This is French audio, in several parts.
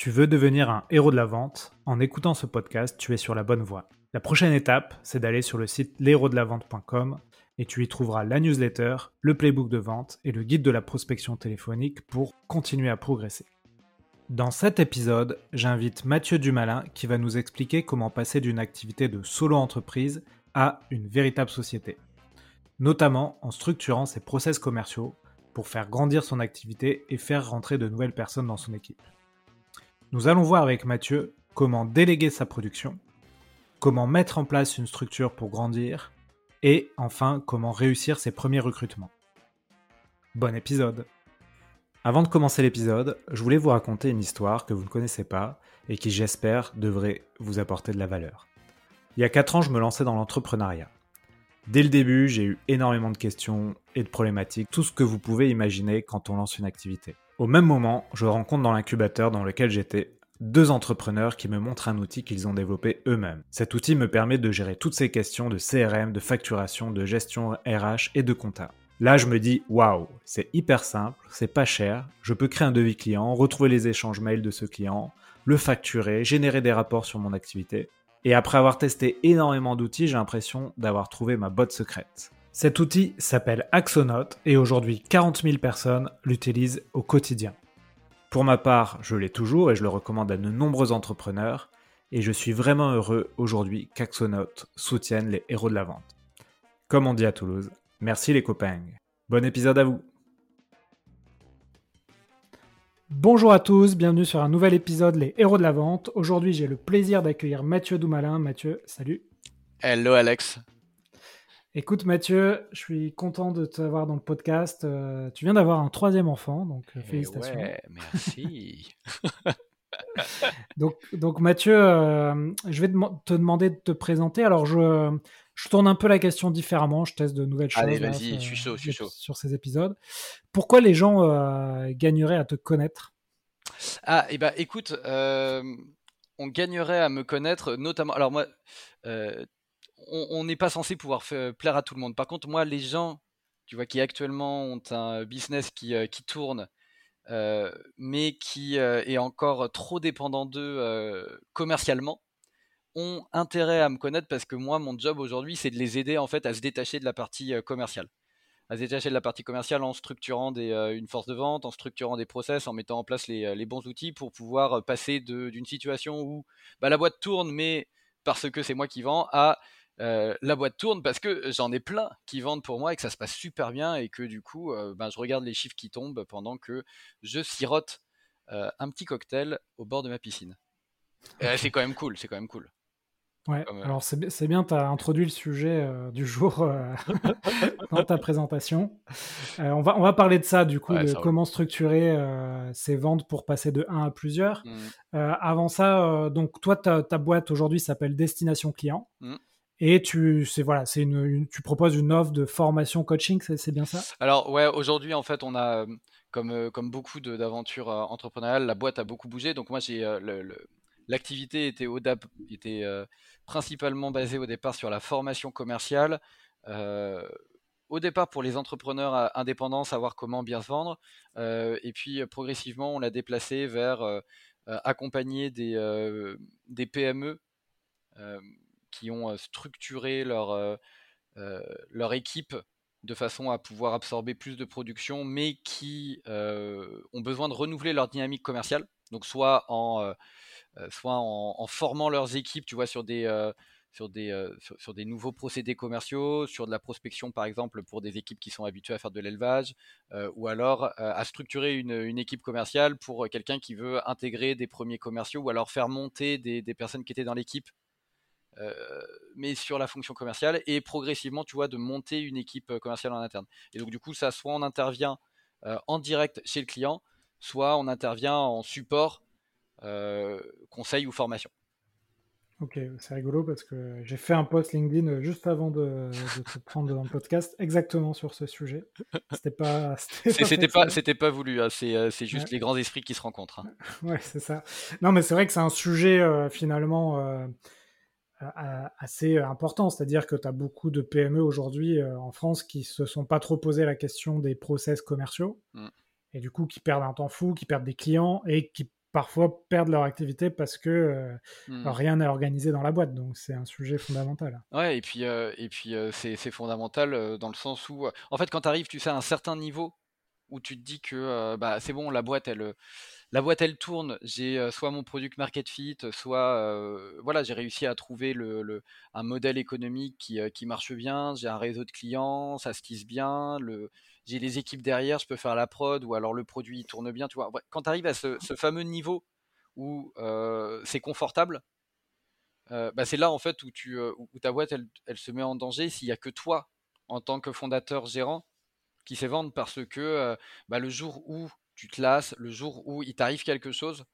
Tu veux devenir un héros de la vente? En écoutant ce podcast, tu es sur la bonne voie. La prochaine étape, c'est d'aller sur le site l'héros-de-la-vente.com et tu y trouveras la newsletter, le playbook de vente et le guide de la prospection téléphonique pour continuer à progresser. Dans cet épisode, j'invite Mathieu Dumalin qui va nous expliquer comment passer d'une activité de solo entreprise à une véritable société, notamment en structurant ses process commerciaux pour faire grandir son activité et faire rentrer de nouvelles personnes dans son équipe. Nous allons voir avec Mathieu comment déléguer sa production, comment mettre en place une structure pour grandir, et enfin comment réussir ses premiers recrutements. Bon épisode Avant de commencer l'épisode, je voulais vous raconter une histoire que vous ne connaissez pas et qui j'espère devrait vous apporter de la valeur. Il y a 4 ans, je me lançais dans l'entrepreneuriat. Dès le début, j'ai eu énormément de questions et de problématiques, tout ce que vous pouvez imaginer quand on lance une activité. Au même moment, je rencontre dans l'incubateur dans lequel j'étais deux entrepreneurs qui me montrent un outil qu'ils ont développé eux-mêmes. Cet outil me permet de gérer toutes ces questions de CRM, de facturation, de gestion RH et de compta. Là, je me dis waouh, c'est hyper simple, c'est pas cher, je peux créer un devis client, retrouver les échanges mails de ce client, le facturer, générer des rapports sur mon activité. Et après avoir testé énormément d'outils, j'ai l'impression d'avoir trouvé ma botte secrète. Cet outil s'appelle Axonote et aujourd'hui 40 000 personnes l'utilisent au quotidien. Pour ma part, je l'ai toujours et je le recommande à de nombreux entrepreneurs et je suis vraiment heureux aujourd'hui qu'Axonote soutienne les héros de la vente. Comme on dit à Toulouse, merci les copains. Bon épisode à vous. Bonjour à tous, bienvenue sur un nouvel épisode Les héros de la vente. Aujourd'hui, j'ai le plaisir d'accueillir Mathieu Doumalin. Mathieu, salut. Hello Alex. Écoute Mathieu, je suis content de t'avoir dans le podcast. Euh, tu viens d'avoir un troisième enfant, donc euh, eh félicitations. Ouais, merci. donc, donc Mathieu, euh, je vais te demander de te présenter. Alors je, je tourne un peu la question différemment, je teste de nouvelles choses. Allez, vas-y, je suis chaud, je suis chaud. Sur ces épisodes. Pourquoi les gens gagneraient à te connaître? Ah, et eh ben écoute, on gagnerait à me connaître, notamment. Alors moi on n'est pas censé pouvoir plaire à tout le monde. Par contre, moi, les gens, tu vois, qui actuellement ont un business qui, euh, tourne, euh, mais qui euh, est encore trop dépendant d'eux commercialement, ont intérêt à me connaître parce que moi, mon job aujourd'hui, c'est de les aider en fait à se détacher de la partie commerciale à se détacher de la partie commerciale en structurant une force de vente, en structurant des process, en mettant en place les, bons outils pour pouvoir passer d'une situation où bah, la boîte tourne, mais parce que c'est moi qui vends, à euh, la boîte tourne parce que j'en ai plein qui vendent pour moi et que ça se passe super bien et que du coup, euh, ben, je regarde les chiffres qui tombent pendant que je sirote euh, un petit cocktail au bord de ma piscine. c'est quand même cool, c'est quand même cool. Ouais, alors c'est bien, tu as introduit le sujet du jour dans ta présentation. on, va, on va parler de ça, du coup, de comment structurer ces ventes pour passer de 1 à plusieurs. Mmh. avant ça, donc toi, ta, ta boîte aujourd'hui s'appelle Destination Client. Mmh. Et tu, c'est voilà, c'est une, tu proposes une offre de formation coaching, c'est bien ça? Alors ouais, aujourd'hui en fait, on a comme euh, comme beaucoup d'aventures euh, entrepreneuriales, la boîte a beaucoup bougé. Donc moi, j'ai euh, l'activité était au était principalement basée au départ sur la formation commerciale. au départ pour les entrepreneurs indépendants, savoir comment bien se vendre. et puis progressivement, on l'a déplacé vers accompagner des, des PME qui ont structuré leur, leur équipe de façon à pouvoir absorber plus de production, mais qui ont besoin de renouveler leur dynamique commerciale. Donc soit en, soit en, formant leurs équipes, tu vois, sur des, sur, des, sur, des nouveaux procédés commerciaux, sur de la prospection par exemple pour des équipes qui sont habituées à faire de l'élevage, ou alors à structurer une, une, équipe commerciale pour quelqu'un qui veut intégrer des premiers commerciaux, ou alors faire monter des, des personnes qui étaient dans l'équipe mais sur la fonction commerciale et progressivement, tu vois, de monter une équipe euh, commerciale en interne. Et donc, du coup, ça, soit on intervient euh, en direct chez le client, soit on intervient en support, conseil ou formation. Ok, c'est rigolo parce que j'ai fait un post LinkedIn juste avant de, te prendre dans le podcast exactement sur ce sujet. C'était pas. C'était pas, c'était pas, voulu. Hein. C'est juste les grands esprits qui se rencontrent. Hein. Ouais, c'est ça. Non, mais c'est vrai que c'est un sujet finalement assez important. C'est-à-dire que tu as beaucoup de PME aujourd'hui euh, en France qui se sont pas trop posé la question des process commerciaux mmh. et du coup qui perdent un temps fou, qui perdent des clients et qui parfois perdent leur activité parce que Hmm. rien n'est organisé dans la boîte. Donc c'est un sujet fondamental. Ouais, et puis, euh, et puis euh, c'est c'est fondamental euh, dans le sens où, euh, en fait, quand tu arrives, tu sais, à un certain niveau où tu te dis que euh, bah, c'est bon, la boîte, elle, euh, la boîte, elle tourne. J'ai soit mon product market fit, soit voilà, j'ai réussi à trouver un modèle économique qui, marche bien. J'ai un réseau de clients, ça se tisse bien. J'ai les équipes derrière, je peux faire la prod ou alors le produit tourne bien. Quand tu arrives à ce, fameux niveau où c'est confortable bah, c'est là en fait où, ta boîte elle, se met en danger s'il n'y a que toi en tant que fondateur gérant qui sait vendre parce que bah, le jour où tu te lasses, le jour où il t'arrive quelque chose,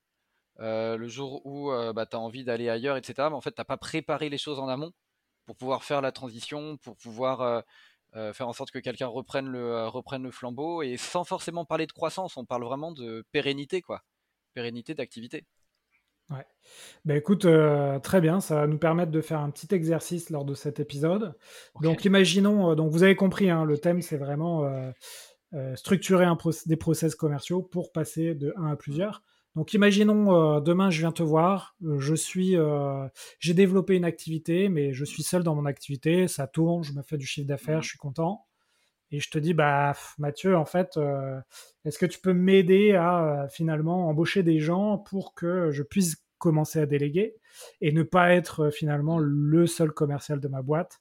euh, le jour où euh, bah, tu as envie d'aller ailleurs, etc., mais en fait tu n'as pas préparé les choses en amont pour pouvoir faire la transition, pour pouvoir euh, faire en sorte que quelqu'un reprenne le, reprenne le flambeau et sans forcément parler de croissance, on parle vraiment de pérennité quoi, pérennité d'activité. Ouais. Ben écoute, euh, très bien, ça va nous permettre de faire un petit exercice lors de cet épisode. Donc imaginons, euh, donc vous avez compris, hein, le thème c'est vraiment euh, structurer un proc- des process commerciaux pour passer de un à plusieurs. Donc imaginons euh, demain je viens te voir, euh, je suis, euh, j'ai développé une activité, mais je suis seul dans mon activité, ça tourne, je me fais du chiffre d'affaires, Mhm. je suis content. Et je te dis, bah Mathieu, en fait, euh, est-ce que tu peux m'aider à euh, finalement embaucher des gens pour que je puisse commencer à déléguer et ne pas être euh, finalement le seul commercial de ma boîte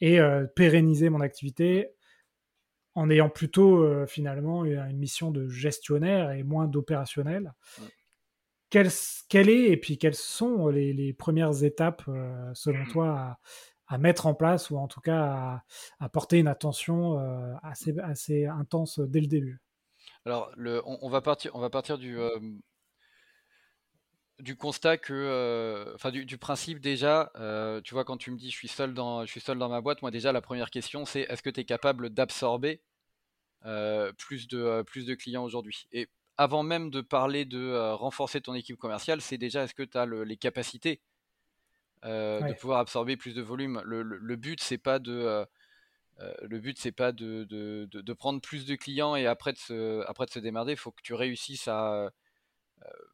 et euh, pérenniser mon activité en ayant plutôt euh, finalement une une mission de gestionnaire et moins d'opérationnel. Quelle, quelle est et puis quelles sont les, les premières étapes euh, selon toi à, à mettre en place ou en tout cas à, à porter une attention euh, assez, assez intense dès le début? Alors, le, on, on va partir, on va partir du, du constat que, euh, enfin, du, du principe déjà, euh, tu vois, quand tu me dis je suis seul dans, je suis seul dans ma boîte, moi déjà la première question c'est est-ce que tu es capable d'absorber plus de, euh, plus de clients aujourd'hui? Et avant même de parler de euh, renforcer ton équipe commerciale, c'est déjà est-ce que tu as les capacités euh, de pouvoir absorber plus de volume? Le, le- le but c'est pas de, euh, euh, le but c'est pas de, de, de- de prendre plus de clients et après de se, après de se démerder. Il faut que tu réussisses à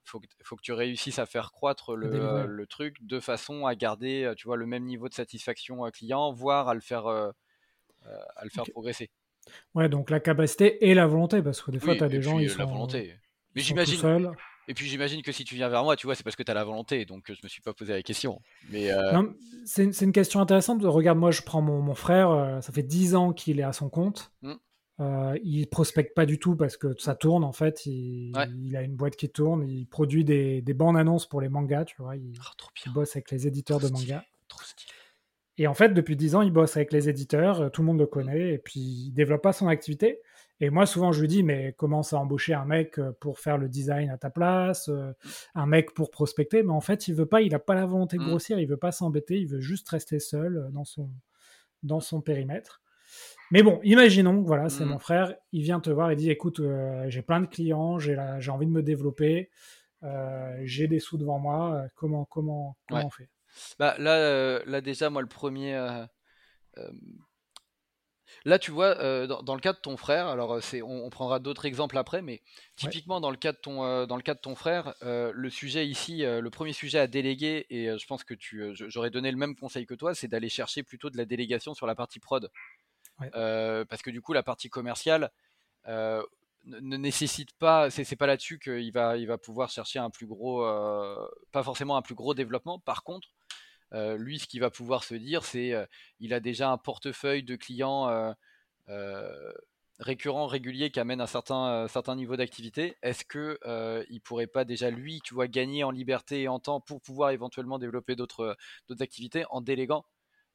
faut que, faut que tu réussisses à faire croître le, euh, truc de façon à garder euh, tu vois, le même niveau de satisfaction euh, client, voire à le faire, euh, euh, à le faire progresser. Ouais, donc la capacité et la volonté, parce que des fois, Oui, tu as des gens, puis ils euh, sont, la volonté. Mais j'imagine, seuls. et puis j'imagine que si tu viens vers moi, tu vois, c'est parce que tu as la volonté, donc euh, je me suis pas posé la question. Mais euh, Non, c'est c'est une question intéressante. Regarde, moi, je prends mon, mon frère, euh, ça fait 10 ans qu'il est à son compte. Mm. Euh, il prospecte pas du tout parce que ça tourne en fait. Il, Ouais. il a une boîte qui tourne. Il produit des, des bandes annonces pour les mangas, tu vois. Il, oh, il bosse avec les éditeurs de trop mangas. trop stylé. Et en fait, depuis 10 ans, il bosse avec les éditeurs. euh, Tout le monde le connaît. Et puis, il développe pas son activité. Et moi, souvent, je lui dis, mais commence à embaucher un mec euh, pour faire le design à ta place, euh, un mec pour prospecter? Mais en fait, il veut pas. Il a pas la volonté de Mm. grossir. Il veut pas s'embêter. Il veut juste rester seul dans son dans son périmètre. Mais bon, imaginons, voilà, c'est Mm. mon frère, il vient te voir et dit, écoute, euh, j'ai plein de clients, j'ai la- j'ai envie de me développer, euh, j'ai des sous devant moi, comment comment comment Ouais. on fait? Bah, là, euh, là déjà, moi, le premier. euh, euh, Là, tu vois, euh, dans, dans le cas de ton frère, alors euh, c'est, on, on prendra d'autres exemples après, mais typiquement dans le cas de ton, euh, dans le cas de ton frère, euh, le sujet ici, euh, le premier sujet à déléguer, et euh, je pense que tu, euh, je- j'aurais donné le même conseil que toi, c'est d'aller chercher plutôt de la délégation sur la partie prod, Ouais. Euh, parce que du coup, la partie commerciale euh, ne, nécessite pas, c'est, pas là-dessus qu'il va, il va pouvoir chercher un plus gros, euh, pas forcément un plus gros développement. Par contre, euh, lui, ce qu'il va pouvoir se dire, c'est euh, il a déjà un portefeuille de clients récurrents, réguliers, qui amènent un certain, certain niveau d'activité. Est-ce que il pourrait pas déjà lui, tu vois, gagner en liberté et en temps pour pouvoir éventuellement développer d'autres activités en déléguant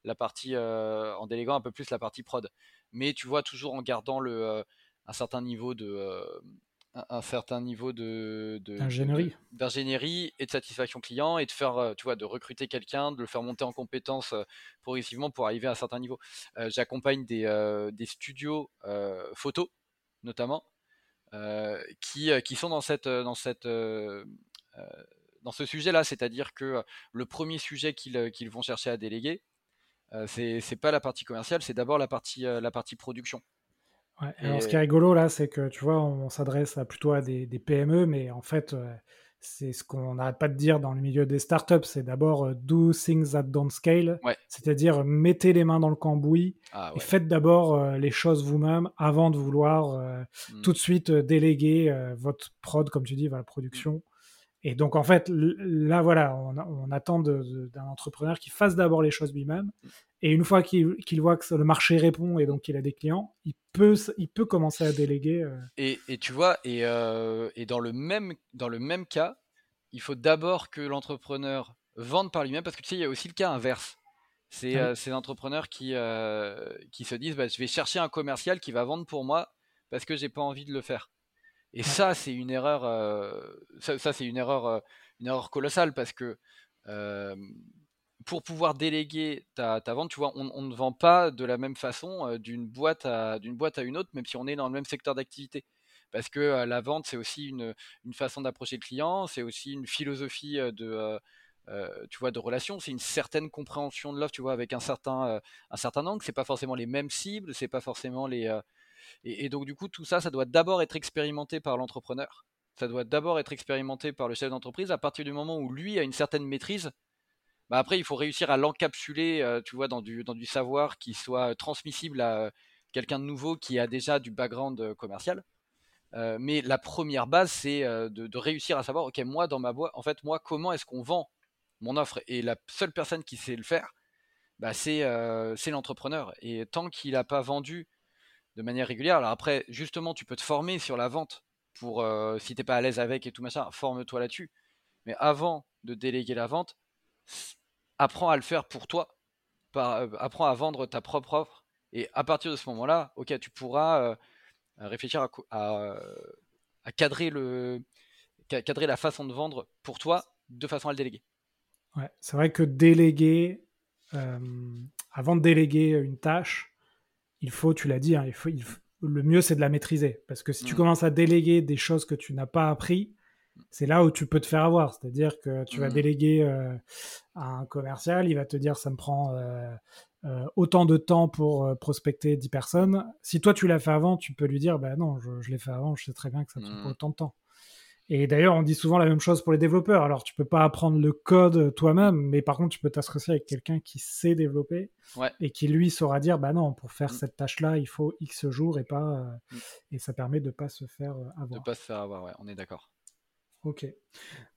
la partie, en déléguant un peu plus la partie prod? Mais tu vois, toujours en gardant le, un certain niveau de euh, un, certain niveau de, D'ingénierie. et de satisfaction client et de faire, euh, tu vois, de recruter quelqu'un, de le faire monter en compétences euh, progressivement pour arriver à un certain niveau. Euh, J'accompagne des, euh, des studios euh, photos, notamment, qui, qui sont dans cette, dans cette, dans ce sujet-là, c'est-à-dire que euh, le premier sujet qu'ils vont chercher à déléguer, c'est c'est pas la partie commerciale, c'est d'abord la partie, la partie production. Ouais, Alors, ce qui est rigolo là, c'est que tu vois, on, s'adresse à- plutôt à des, des PME, mais en fait, euh, c'est ce qu'on n'arrête pas de dire dans le milieu des startups, c'est d'abord euh, do things that don't scale, c'est-à-dire mettez les mains dans le cambouis ah, et faites d'abord euh, les choses vous-même avant de vouloir euh, hmm. tout de suite déléguer votre prod, comme tu dis, la production. Et donc en fait, là voilà, on, attend d'un entrepreneur qui fasse d'abord les choses lui-même, et une fois qu'il voit que le marché répond et donc qu'il a des clients, il peut, il peut commencer à déléguer. Et, et, tu vois, et, et, dans, le même, dans le même cas, il faut d'abord que l'entrepreneur vende par lui-même, parce que tu sais, il y a aussi le cas inverse. C'est euh, ces entrepreneurs qui, euh, qui se disent bah, je vais chercher un commercial qui va vendre pour moi parce que j'ai pas envie de le faire. Et ça, c'est une erreur. Euh, ça, c'est une erreur, une erreur colossale parce que pour pouvoir déléguer ta, ta, vente, tu vois, on, ne vend pas de la même façon d'une boîte à d'une boîte à une autre, même si on est dans le même secteur d'activité parce que la vente, c'est aussi une, façon d'approcher le client, c'est aussi une philosophie de, tu vois, de relation, c'est une certaine compréhension de l'offre, tu vois, avec un certain, un certain angle, c'est pas forcément les mêmes cibles, c'est pas forcément les... Et, donc du coup, tout ça, ça doit d'abord être expérimenté par l'entrepreneur, ça doit d'abord être expérimenté par le chef d'entreprise, à partir du moment où lui a une certaine maîtrise, bah après, il faut réussir à l'encapsuler, tu vois, dans du, dans du savoir qui soit transmissible à quelqu'un de nouveau qui a déjà du background commercial. Euh, mais la première base, c'est euh, de, réussir à savoir, ok, moi dans ma boîte, en fait, moi, comment est-ce qu'on vend mon offre? Et la seule personne qui sait le faire, bah, euh, c'est l'entrepreneur. Et tant qu'il n'a pas vendu de manière régulière, alors après, justement, tu peux te former sur la vente pour, si t'es pas à l'aise avec et tout machin, forme-toi là-dessus. Mais avant de déléguer la vente, apprends à le faire pour toi. apprends à vendre ta propre offre. Et à partir de ce moment-là, ok, tu pourras réfléchir à, cadrer, le, cadrer la façon de vendre pour toi de façon à le déléguer. Ouais, c'est vrai que déléguer, euh, avant de déléguer une tâche, il faut, tu l'as dit, hein, il faut, le mieux c'est de la maîtriser. Parce que si tu mmh. commences à déléguer des choses que tu n'as pas appris, c'est là où tu peux te faire avoir. C'est-à-dire que tu vas mmh. déléguer euh, à un commercial, il va te dire ça me prend euh, euh, autant de temps pour prospecter 10 personnes. Si toi tu l'as fait avant, tu peux lui dire bah non, je, l'ai fait avant, je sais très bien que ça prend pas mmh. autant de temps. Et d'ailleurs, on dit souvent la même chose pour les développeurs. Alors, tu peux pas apprendre le code toi-même, mais par contre, tu peux t'associer avec quelqu'un qui sait développer et qui lui saura dire bah non, pour faire mmh. cette tâche-là, il faut X jours et pas. Euh, mmh. Et ça permet de pas se faire avoir. De pas se faire avoir, ouais, on est d'accord. Ok.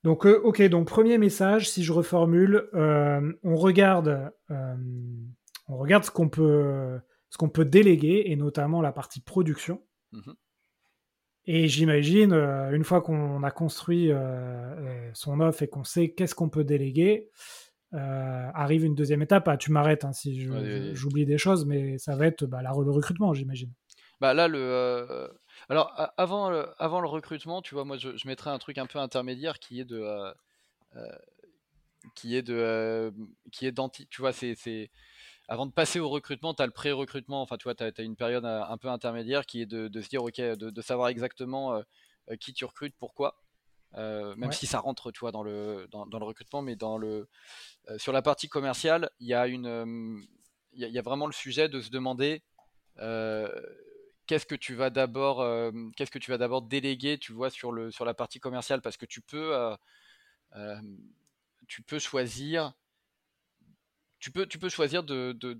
Donc, ok. Donc, premier message, si je reformule, on regarde on regarde ce qu'on peut, ce qu'on peut déléguer, et notamment la partie production. Mhm. Et j'imagine, euh, une fois qu'on a construit euh, euh, son offre et qu'on sait qu'est-ce qu'on peut déléguer, arrive une deuxième étape. Ah, tu m'arrêtes hein, si j'oublie des choses, mais ça va être bah, la, le recrutement, j'imagine. Bah là, le, alors avant, avant le recrutement, tu vois, moi je, je, mettrais un truc un peu intermédiaire qui est de, qui est de, qui est d'anti, tu vois, c'est avant de passer au recrutement, tu as le pré-recrutement, enfin tu vois, tu as, une période euh, un peu intermédiaire qui est de, se dire, ok, de, savoir exactement euh, euh, qui tu recrutes, pourquoi, même si ça rentre, tu vois, dans le, dans, le recrutement, mais dans le, sur la partie commerciale, il y, a une, il y, a vraiment le sujet de se demander qu'est-ce que tu vas d'abord, qu'est-ce que tu vas d'abord déléguer, tu vois, sur, le, sur la partie commerciale, parce que tu peux, tu peux choisir tu peux, tu peux choisir de, de,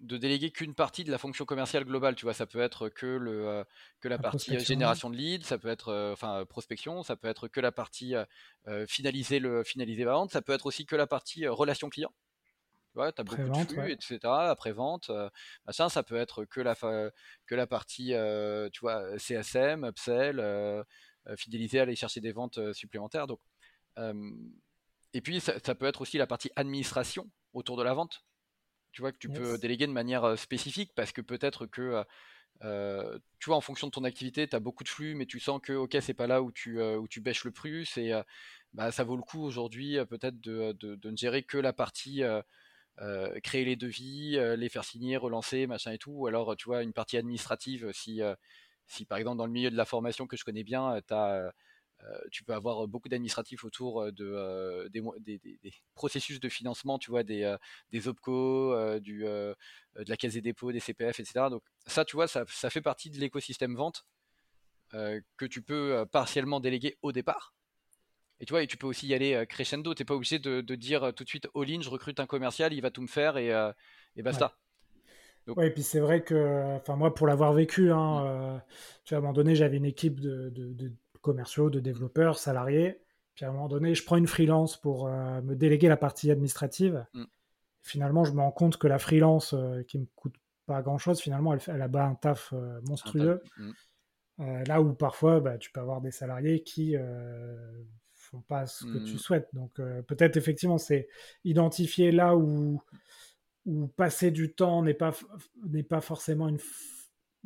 de, déléguer qu'une partie de la fonction commerciale globale. Tu vois, ça peut être que, le, euh, que la, partie génération de leads, ça peut être euh, enfin prospection, ça peut être que la partie euh, finaliser le finaliser la vente, ça peut être aussi que la partie relation client. Tu vois, as beaucoup de flux, etc. Après vente, machin, ça peut être que la que la partie, tu vois, CSM, upsell, fidéliser, aller chercher des ventes supplémentaires. Donc et puis, ça, peut être aussi la partie administration autour de la vente. Tu vois, que tu peux déléguer de manière euh, spécifique parce que peut-être que, euh, euh, tu vois, en fonction de ton activité, tu as beaucoup de flux, mais tu sens que, ok, c'est pas là où tu, où tu bêches le plus. Et bah, ça vaut le coup aujourd'hui, peut-être, de, de, ne gérer que la partie. créer les devis, les faire signer, relancer, machin et tout, ou alors tu vois une partie administrative si, si par exemple dans le milieu de la formation que je connais bien, tu as tu peux avoir beaucoup d'administratifs autour euh, de, euh, des, processus de financement, tu vois, des, des OPCO, du, de la caisse des dépôts, des CPF, etc. Donc ça, tu vois, ça, ça fait partie de l'écosystème vente que tu peux partiellement déléguer au départ. Et tu vois, et tu peux aussi y aller crescendo. T'es pas obligé de, dire tout de suite all-in, je recrute un commercial, il va tout me faire et, et basta. Oui, et puis c'est vrai que, enfin moi pour l'avoir vécu, hein, mm. tu vois, à un moment donné j'avais une équipe de, commerciaux, de développeurs, salariés. Puis à un moment donné, je prends une freelance pour me déléguer la partie administrative. Mm. Finalement, je me rends compte que la freelance qui me coûte pas grand chose, finalement, elle, elle a bas un taf monstrueux. Mm. Euh, là où parfois, bah, tu peux avoir des salariés qui euh, font pas ce que tu mmh. souhaites. Donc euh, peut-être effectivement, c'est identifier là où, où passer du temps n'est pas, n'est pas forcément une,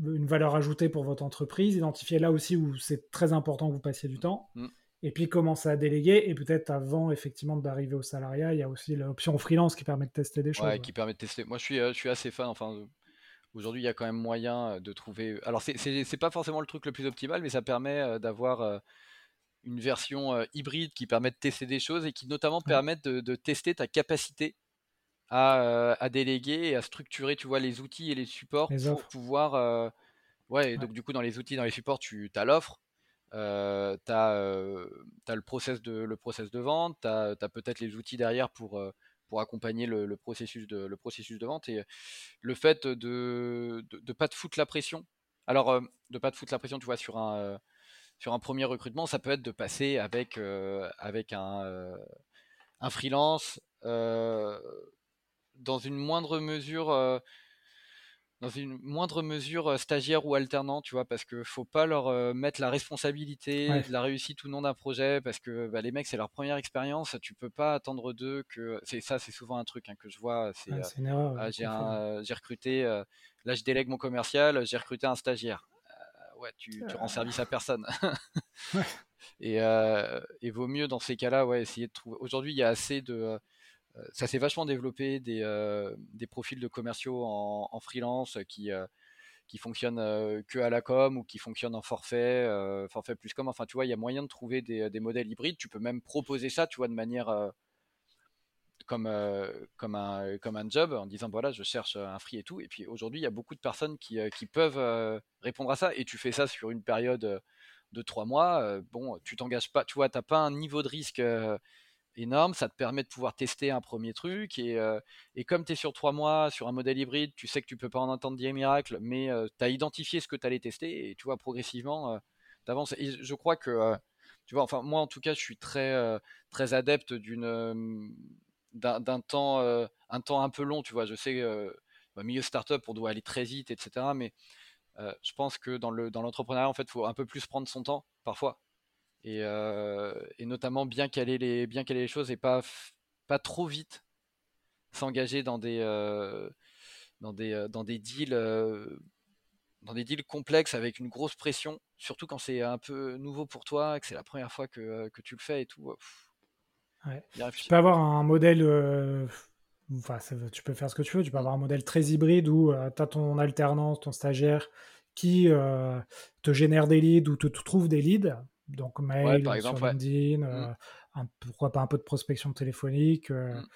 une valeur ajoutée pour votre entreprise. Identifier là aussi où c'est très important que vous passiez du temps. Mmh. Et puis commencer à déléguer. Et peut-être avant effectivement d'arriver au salariat, il y a aussi l'option freelance qui permet de tester des choses. Ouais, qui permet de tester. Moi, je suis, je suis assez fan. Enfin, Aujourd'hui, il y a quand même moyen de trouver. Alors, c'est pas forcément le truc le plus optimal, mais ça permet d'avoir une version hybride qui permet de tester des choses et qui notamment permet de, tester ta capacité à, déléguer et à structurer, tu vois, les outils et les supports pour pouvoir. ouais, donc du coup, dans les outils, dans les supports, tu as l'offre, tu as, le, process de, le process de vente, tu as, as peut-être les outils derrière pour pour accompagner le, processus de, le processus de vente. Et le fait de ne pas te foutre la pression. Alors, de de pas te foutre la pression, tu vois, sur un, sur un premier recrutement, ça peut être de passer avec, avec un, un freelance dans une moindre mesure dans une moindre mesure euh, stagiaire ou alternant, tu vois, parce que faut pas leur euh, mettre la responsabilité de la réussite ou non d'un projet, parce que bah, les mecs c'est leur première expérience, tu peux pas attendre d'eux que c'est ça, c'est souvent un truc hein, que je vois. C'est euh, ah, j'ai recruté, là je délègue mon commercial, j'ai recruté un stagiaire. ouais, tu, tu rends service à personne. et, et vaut mieux dans ces cas-là, ouais, essayer de trouver. Aujourd'hui, il y a assez de euh, ça s'est vachement développé des, euh, profils de commerciaux en, freelance qui, euh, qui fonctionnent que à la com ou qui fonctionnent en forfait, forfait plus com. Enfin, tu vois, il y a moyen de trouver des, des, modèles hybrides. Tu peux même proposer ça, tu vois, de manière comme, comme, un, comme un job en disant voilà, je cherche un free et tout. Et puis aujourd'hui, il y a beaucoup de personnes qui, qui peuvent répondre à ça et tu fais ça sur une période de trois mois. bon, tu t'engages pas, tu vois, tu n'as pas un niveau de risque énorme, ça te permet de pouvoir tester un premier truc. Et, euh, comme tu es sur trois mois, sur un modèle hybride, tu sais que tu peux pas en entendre dire miracle, mais euh, tu as identifié ce que tu allais tester et tu vois, progressivement, euh, tu avances. Je crois que, tu vois, enfin, moi en tout cas, je suis très, très adepte d'une. d'un temps, un temps un peu long, tu vois. Je sais, bah, milieu startup, on doit aller très vite, etc. Mais je pense que dans l'entrepreneuriat, en fait, faut un peu plus prendre son temps, parfois et, notamment bien caler les bien caler les choses et pas pas trop vite s'engager dans des dans des dans des deals dans des deals complexes avec une grosse pression, surtout quand c'est un peu nouveau pour toi, que c'est la première fois que, que, tu le fais et tout. Tu peux avoir un modèle, enfin, tu peux faire ce que tu veux, tu peux avoir un modèle très hybride où tu as ton alternance, ton stagiaire qui te génère des leads ou te trouve des leads donc mail, par exemple, sur LinkedIn, mmh. euh, pourquoi pas un peu de prospection téléphonique. Euh, mmh.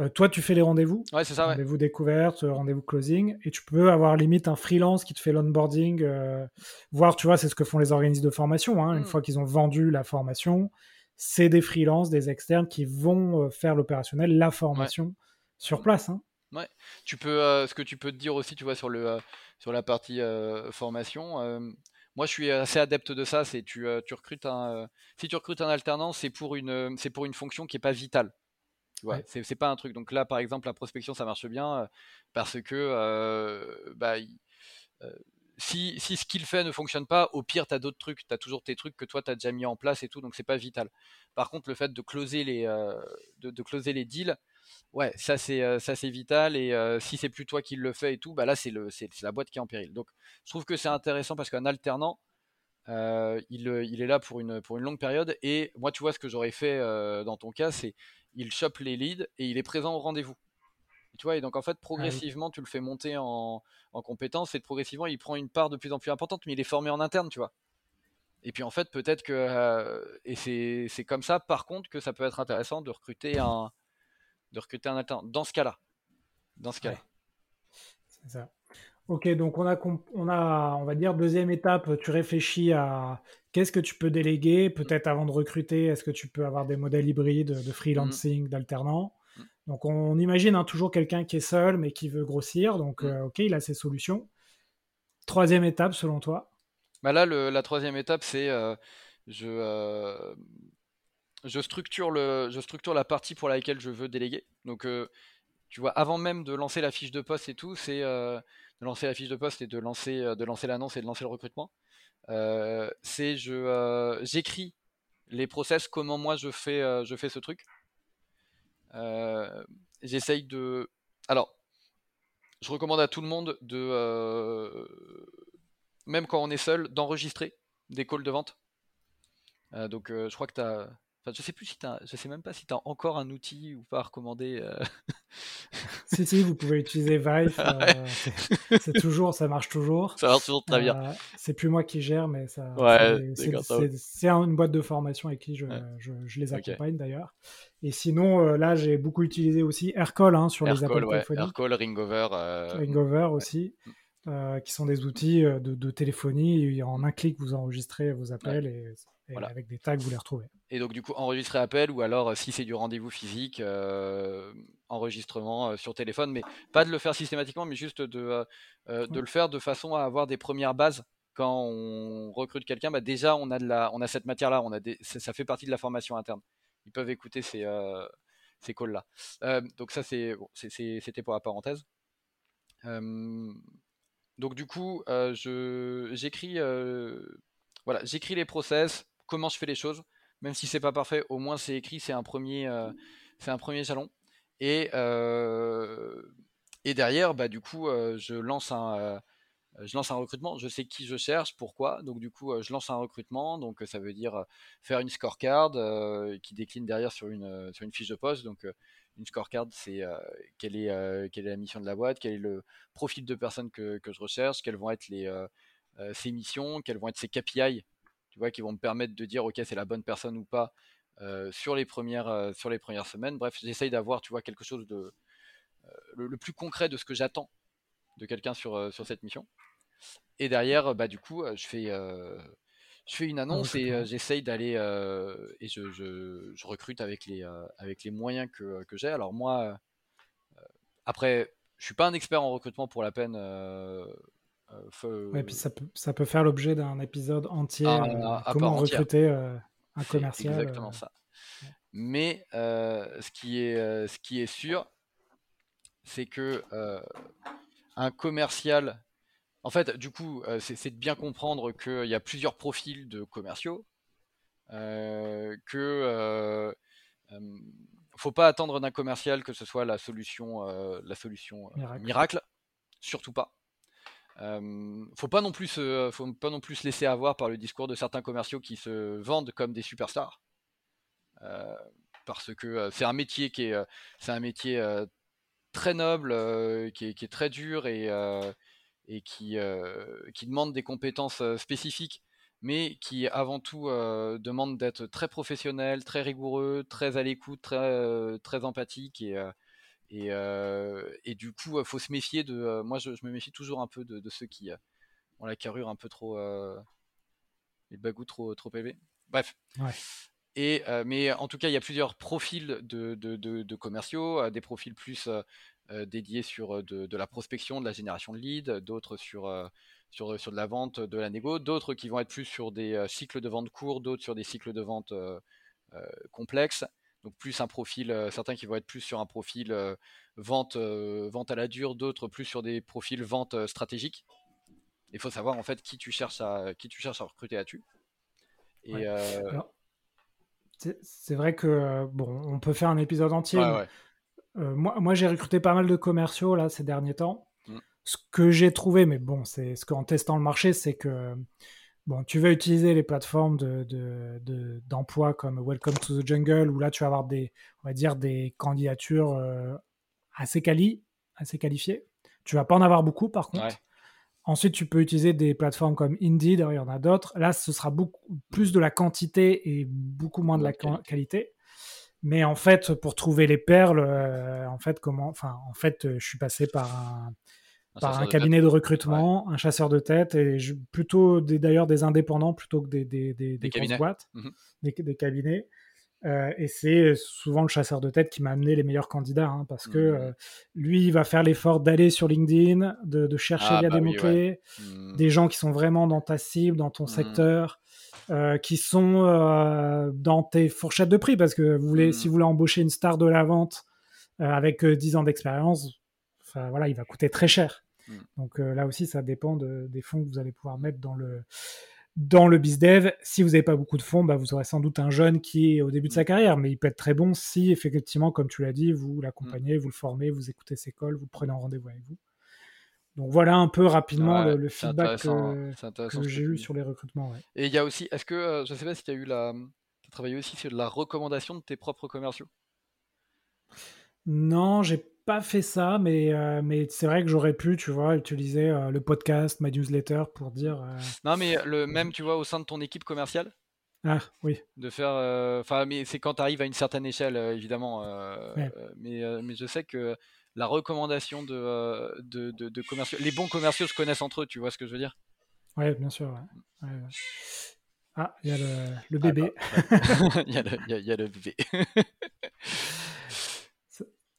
euh, toi, tu fais les rendez-vous, ouais, c'est ça, rendez-vous découverte, rendez-vous closing, et tu peux avoir limite un freelance qui te fait l'onboarding, voire tu vois, c'est ce que font les organismes de formation. Hein, Une mmh. fois qu'ils ont vendu la formation, c'est des freelances, des externes qui vont faire l'opérationnel, la formation sur place. Hein. Ouais. Tu peux, ce que tu peux te dire aussi, tu vois, sur le sur la partie formation moi, je suis assez adepte de ça. C'est tu, tu recrutes un, si tu recrutes un alternant, c'est pour une, c'est pour une fonction qui est pas vitale. Ouais, c'est pas un truc. Donc là, par exemple, la prospection, ça marche bien parce que bah, si, si, ce qu'il fait ne fonctionne pas, au pire, tu as d'autres trucs. Tu as toujours tes trucs que toi, tu as déjà mis en place et tout, donc c'est pas vital. Par contre, le fait de closer les, de, de, closer les deals, ouais, ça c'est ça c'est vital et euh, si c'est plus toi qui le fais et tout, bah là c'est le c'est la boîte qui est en péril. Donc je trouve que c'est intéressant parce qu'un alternant, euh, il, il, est là pour une pour une longue période et moi tu vois ce que j'aurais fait dans ton cas, c'est il chope les leads et il est présent au rendez-vous. Tu vois, et donc en fait, ah progressivement, tu le fais monter en, en compétence et progressivement, il prend une part de plus en plus importante, mais il est formé en interne, tu vois. Et puis en fait, peut-être que, et c'est comme ça, par contre, que ça peut être intéressant de recruter un, de recruter un alternant. Dans ce cas-là. Dans ce cas-là. C'est ça. Ok, donc on a, on a, on va dire, deuxième étape, tu réfléchis à qu'est-ce que tu peux déléguer, peut-être avant de recruter, est-ce que tu peux avoir des modèles hybrides de freelancing, d'alternant mm. Donc on imagine hein, toujours quelqu'un qui est seul mais qui veut grossir, donc mm. euh, ok, il a ses solutions. Troisième étape selon toi? Bah Là, la troisième étape, c'est euh, je, euh, je, structure le, je structure la partie pour laquelle je veux déléguer. Donc tu vois, avant même de lancer la fiche de poste et tout, c'est de lancer la fiche de poste et de lancer, euh, de lancer l'annonce et de lancer le recrutement. Euh, c'est je euh, j'écris les process, comment moi je fais, je fais ce truc. J'essaye de. Alors, je recommande à tout le monde de, même quand on est seul, d'enregistrer des calls de vente. donc, je crois que tu as je sais plus si je sais même pas si tu as encore un outil ou pas à recommander. Euh. si, si, vous pouvez utiliser Vive. Euh, c'est toujours, ça marche toujours. Ça marche toujours très bien. Euh, c'est plus moi qui gère, mais ça. Ouais, c'est une boîte de formation avec qui je, je, les accompagne d'ailleurs. Et sinon, là, j'ai beaucoup utilisé aussi Aircall hein, sur les appels ouais. téléphoniques. Aircall, Ringover. Ringover aussi. Qui sont des outils de, de, téléphonie. En un clic, vous enregistrez vos appels et avec des tags, vous les retrouvez. Et donc, du coup, enregistrer appel ou alors, euh, si c'est du rendez-vous physique, euh, enregistrement euh, sur téléphone, mais pas de le faire systématiquement, mais juste de, de le faire de façon à avoir des premières bases. Quand on recrute quelqu'un, bah déjà, on a, de la, on a cette matière-là, on a des, ça fait partie de la formation interne. Ils peuvent écouter ces, ces calls-là. donc, ça, c'est, bon, c'était pour la parenthèse. Donc, du coup, je, j'écris, voilà, j'écris les process comment je fais les choses. Même si c'est pas parfait, au moins c'est écrit, c'est un premier, euh, jalon. Et, euh, derrière, bah, du coup, euh, je lance un, je lance un recrutement. Je sais qui je cherche, pourquoi. Donc du coup, je lance un recrutement. Donc ça veut dire faire une scorecard qui décline derrière sur une, sur une fiche de poste. Donc une scorecard, c'est quelle, est, quelle est la mission de la boîte, quel est le profil de personnes que, je recherche, quelles vont être les, ses missions, quelles vont être ses KPI vois, qui vont me permettre de dire ok c'est la bonne personne ou pas euh, sur les premières euh, semaines. Bref, j'essaye d'avoir tu vois quelque chose de euh, le, plus concret de ce que j'attends de quelqu'un sur sur cette mission. Et derrière, bah du coup, je fais je fais une annonce et j'essaye d'aller et je, je, recrute avec les avec les moyens que, que j'ai. Alors moi, après, je suis pas un expert en recrutement pour la peine euh, et puis ça peut, ça peut faire l'objet d'un épisode entier. Ah, euh, comment recruter un commercial. Exactement ça. Mais ce, qui est, ce qui est sûr, c'est que un commercial. En fait, du coup, c'est de bien comprendre qu'il y a plusieurs profils de commerciaux. que faut pas attendre d'un commercial que ce soit la solution, la solution miracle. Surtout pas. Euh, faut pas non plus se, faut pas non plus se laisser avoir par le discours de certains commerciaux qui se vendent comme des superstars, euh, parce que euh, c'est un métier qui est, c'est un métier très noble, qui est, qui, est, très dur et, et qui, qui demande des compétences spécifiques, mais qui avant tout demande d'être très professionnel, très rigoureux, très à l'écoute, très, très empathique et et, euh, et, du coup, il faut se méfier de. Euh, moi, je, me méfie toujours un peu de, ceux qui euh, ont la carrure un peu trop. les bagous trop, trop élevés. Bref. Et, mais en tout cas, il y a plusieurs profils de, de, de commerciaux, des profils plus dédiés sur de, la prospection, de la génération de leads, d'autres sur, sur, sur de la vente, de la négo, d'autres qui vont être plus sur des cycles de vente courts, d'autres sur des cycles de vente complexes. Donc plus un profil, euh, certains qui vont être plus sur un profil euh, vente, euh, vente à la dure, d'autres plus sur des profils vente stratégique. Il faut savoir en fait qui tu cherches à, qui tu cherches à recruter là-dessus. Et c'est vrai que bon, on peut faire un épisode entier. Moi, moi j'ai recruté pas mal de commerciaux là ces derniers temps. Mm. Ce que j'ai trouvé, mais bon, c'est ce qu'en testant le marché, c'est que Bon, tu vas utiliser les plateformes d'emploi de, de, comme Welcome to the Jungle, où là tu vas avoir des, on va dire, des candidatures euh, assez quali, assez qualifiées. Tu vas pas en avoir beaucoup par contre. Ensuite, tu peux utiliser des plateformes comme Indeed, il y en a d'autres. Là, ce sera beaucoup plus de la quantité et beaucoup moins de la qualité. Mais en fait, pour trouver les perles, euh, en fait, comment, enfin, en fait, je suis passé par un, par un cabinet de recrutement, un chasseur de tête, et plutôt d'ailleurs des indépendants plutôt que des, des, des, des boîtes, mmh des, cabinets. Euh, et c'est souvent le chasseur de tête qui m'a amené les meilleurs candidats, hein, parce que mmh. euh, lui, il va faire l'effort d'aller sur LinkedIn, de, chercher ah, via bah des mots-clés, mmh. des gens qui sont vraiment dans ta cible, dans ton secteur, euh, qui sont dans tes fourchettes de prix, parce que vous voulez, si vous voulez embaucher une star de la vente avec 10 ans d'expérience, voilà, il va coûter très cher. Mm. Donc euh, là aussi, ça dépend des fonds que vous allez pouvoir mettre dans le, dans le BizDev. Si vous n'avez pas beaucoup de fonds, bah, vous aurez sans doute un jeune qui est au début de sa mm. carrière, mais il peut être très bon si effectivement, comme tu l'as dit, vous l'accompagnez, vous le formez, vous écoutez ses calls, vous prenez un rendez-vous avec vous. Donc voilà un peu rapidement le, feedback que, j'ai eu sur les recrutements. Et il y a aussi, est-ce que, euh, je ne sais pas si tu as eu la... As travaillé aussi sur la recommandation de tes propres commerciaux? Non, j'ai pas fait ça, mais, euh, mais c'est vrai que j'aurais pu, tu vois, utiliser euh, le podcast, ma newsletter pour dire. Non, mais le même, tu vois, au sein de ton équipe commerciale? Ah, oui. De faire. Enfin, mais c'est quand tu arrives à une certaine échelle, évidemment. mais, mais je sais que la recommandation de, de, de, commerciaux. Les bons commerciaux se connaissent entre eux, tu vois ce que je veux dire? Ouais, bien sûr. Ah, il y a le, le bébé. Il y, a le bébé.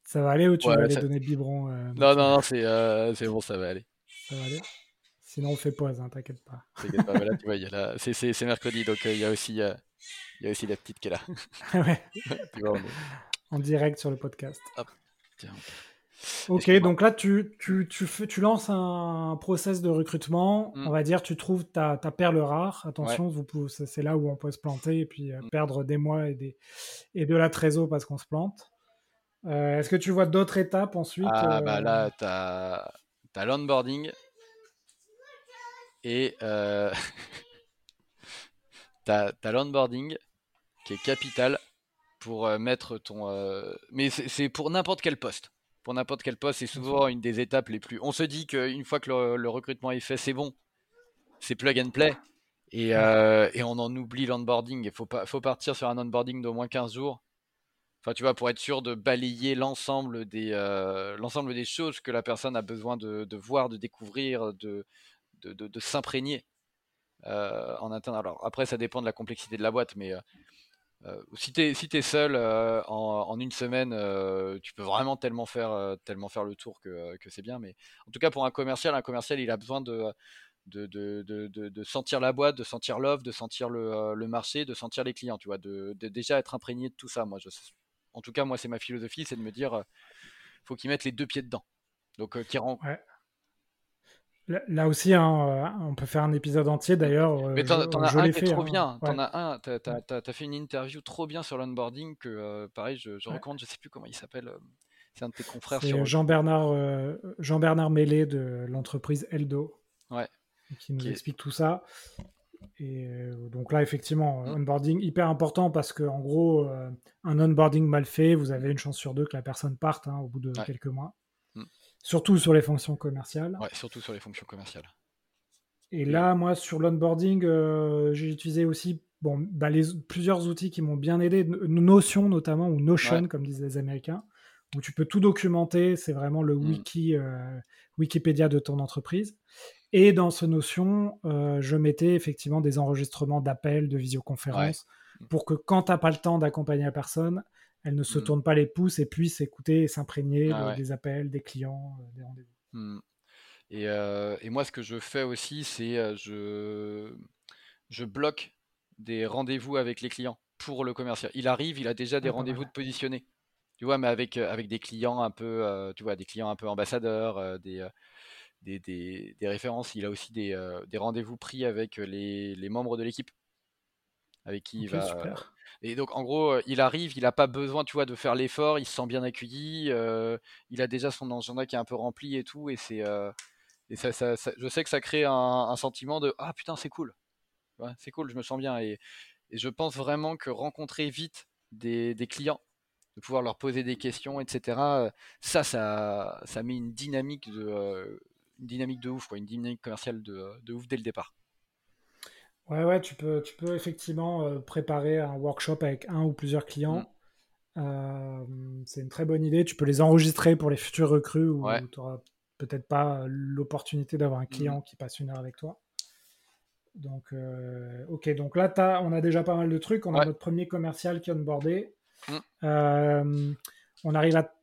Ça va aller ou tu vas aller donner le biberon euh, Non, non, non, euh, c'est bon, ça va aller. Ça va aller? Sinon, on fait pause, hein, t'inquiète pas. T'inquiète pas, voilà, tu vois, c'est mercredi, donc euh, il y, a aussi, il y a aussi la petite qui est là. ouais. En direct sur le podcast. Ok, donc là, tu, tu, tu, fais, tu lances un process de recrutement. Mm. On va dire, tu trouves ta, ta perle rare. Attention, vous c'est là où on peut se planter et puis mm. perdre des mois et, des, et de la trésor parce qu'on se plante. Euh, est-ce que tu vois d'autres étapes ensuite Ah, bah là, tu as, as l'onboarding et euh, tu as, l'onboarding qui est capital pour euh, mettre ton. Mais c'est pour n'importe quel poste. Pour n'importe quel poste, c'est souvent une des étapes les plus. On se dit qu'une fois que le, recrutement est fait, c'est bon. C'est plug and play. Et, et on en oublie l'onboarding. Il faut, faut partir sur un onboarding d'au moins 15 jours Enfin, tu vois, pour être sûr de balayer l'ensemble des, euh, l'ensemble des choses que la personne a besoin de, voir, de découvrir, de, de, s'imprégner euh, en interne. Alors, après, ça dépend de la complexité de la boîte, mais euh, si tu es, seul en, une semaine, tu peux vraiment tellement faire, tellement faire le tour que, c'est bien. Mais en tout cas, pour un commercial, un commercial, il a besoin de. Sentir la boîte, de sentir l'offre, de sentir le, marché, de sentir les clients, tu vois, de, déjà être imprégné de tout ça. Moi, en tout cas, moi, c'est ma philosophie, c'est de me dire, euh, faut qu'ils mettent les deux pieds dedans. Donc, euh. Là aussi, hein, euh, on peut faire un épisode entier d'ailleurs. Mais t'en, as un qui est trop hein. bien. T'en as un, t'as, as, fait une interview trop bien sur l'onboarding que, pareil, je, je recommande, je sais plus comment il s'appelle. c'est un de tes confrères. C'est Jean-Bernard, Jean-Bernard Mélé de l'entreprise Eldo. Ouais. Qui nous explique tout ça. Et euh, donc là, effectivement, mm. onboarding hyper important parce que en gros, euh, un onboarding mal fait, vous avez une chance sur deux que la personne parte hein, au bout de quelques mois. Surtout sur les fonctions commerciales. Ouais, surtout sur les fonctions commerciales. Et là, moi, sur l'onboarding, euh, j'ai utilisé aussi bon, bah, les, plusieurs outils qui m'ont bien aidé, Notion notamment, ou Notion, comme disent les Américains, où tu peux tout documenter. C'est vraiment le mm. wiki, Wikipédia de ton entreprise. Et dans ce Notion, euh, je mettais effectivement des enregistrements d'appels, de visioconférences, pour que quand tu n'as pas le temps d'accompagner la personne, elle ne se mmh. tourne pas les pouces et puisse écouter et s'imprégner ah des appels, des clients, euh, des rendez-vous. Mmh. Euh, et, moi, ce que je fais aussi, c'est je, je bloque des rendez-vous avec les clients pour le commercial. Il arrive, il a déjà des ah, rendez-vous de positionner. Tu vois, mais avec, avec des clients un peu, tu vois, des clients un peu ambassadeurs, des, des, références. Il a aussi des, euh, rendez-vous pris avec les, membres de l'équipe avec qui il va. Euh, et donc, en gros, il arrive, il n'a pas besoin, tu vois, de faire l'effort, il se sent bien accueilli, il a déjà son agenda qui est un peu rempli et tout, et c'est, et ça, je sais que ça crée un, sentiment de ah putain, c'est cool, c'est cool, je me sens bien, et, je pense vraiment que rencontrer vite des, clients, de pouvoir leur poser des questions, etc. Ça, ça, ça met une dynamique de, dynamique de ouf, une dynamique commerciale de, de, ouf dès le départ. Ouais, ouais, tu peux, tu peux effectivement euh, préparer un workshop avec un ou plusieurs clients. Mm. Euh, c'est une très bonne idée. Tu peux les enregistrer pour les futurs recrues où tu auras peut-être pas l'opportunité d'avoir un mmh. client qui passe une heure avec toi. Donc, ok, donc là, as, on a déjà pas mal de trucs. On a notre premier commercial qui est onboardé. Mmh. on arrive à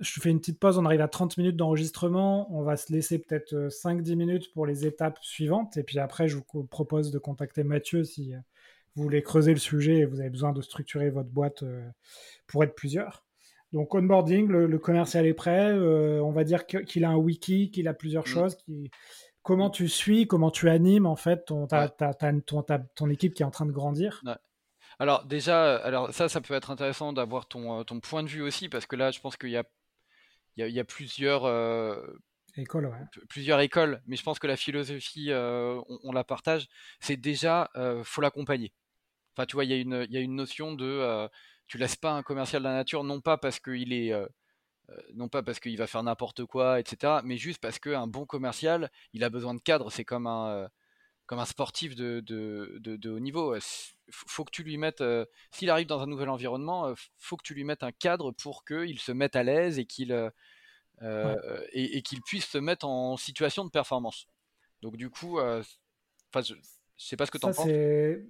je fais une petite pause, on arrive à 30 minutes d'enregistrement. On va se laisser peut-être 5-10 minutes pour les étapes suivantes. Et puis après, je vous propose de contacter Mathieu si vous voulez creuser le sujet et vous avez besoin de structurer votre boîte pour être plusieurs. Donc onboarding, le, commercial est prêt. Euh, on va dire qu'il a un wiki, qu'il a plusieurs mm. choses. Qui... Comment tu suis, comment tu animes en fait ton, ton, équipe qui est en train de grandir. Alors déjà, alors ça, ça peut être intéressant d'avoir ton, euh, ton point de vue aussi parce que là, je pense qu'il y a, il y a, plusieurs euh, écoles, plusieurs écoles, mais je pense que la philosophie, on, la partage. C'est déjà, faut l'accompagner. Enfin, tu vois, il y a une, il y a une notion de tu laisses pas un commercial de la nature, non pas parce qu'il est, euh, euh, non pas parce qu'il va faire n'importe quoi, etc., mais juste parce qu'un bon commercial, il a besoin de cadre. C'est comme un, euh, comme un sportif de, de, de, haut niveau. Faut que tu lui mettes, s'il arrive dans un nouvel environnement, faut que tu lui mettes un cadre pour qu'il se mette à l'aise et qu'il et, qu'il puisse se mettre en situation de performance. Donc du coup, enfin, je sais pas ce que tu en penses.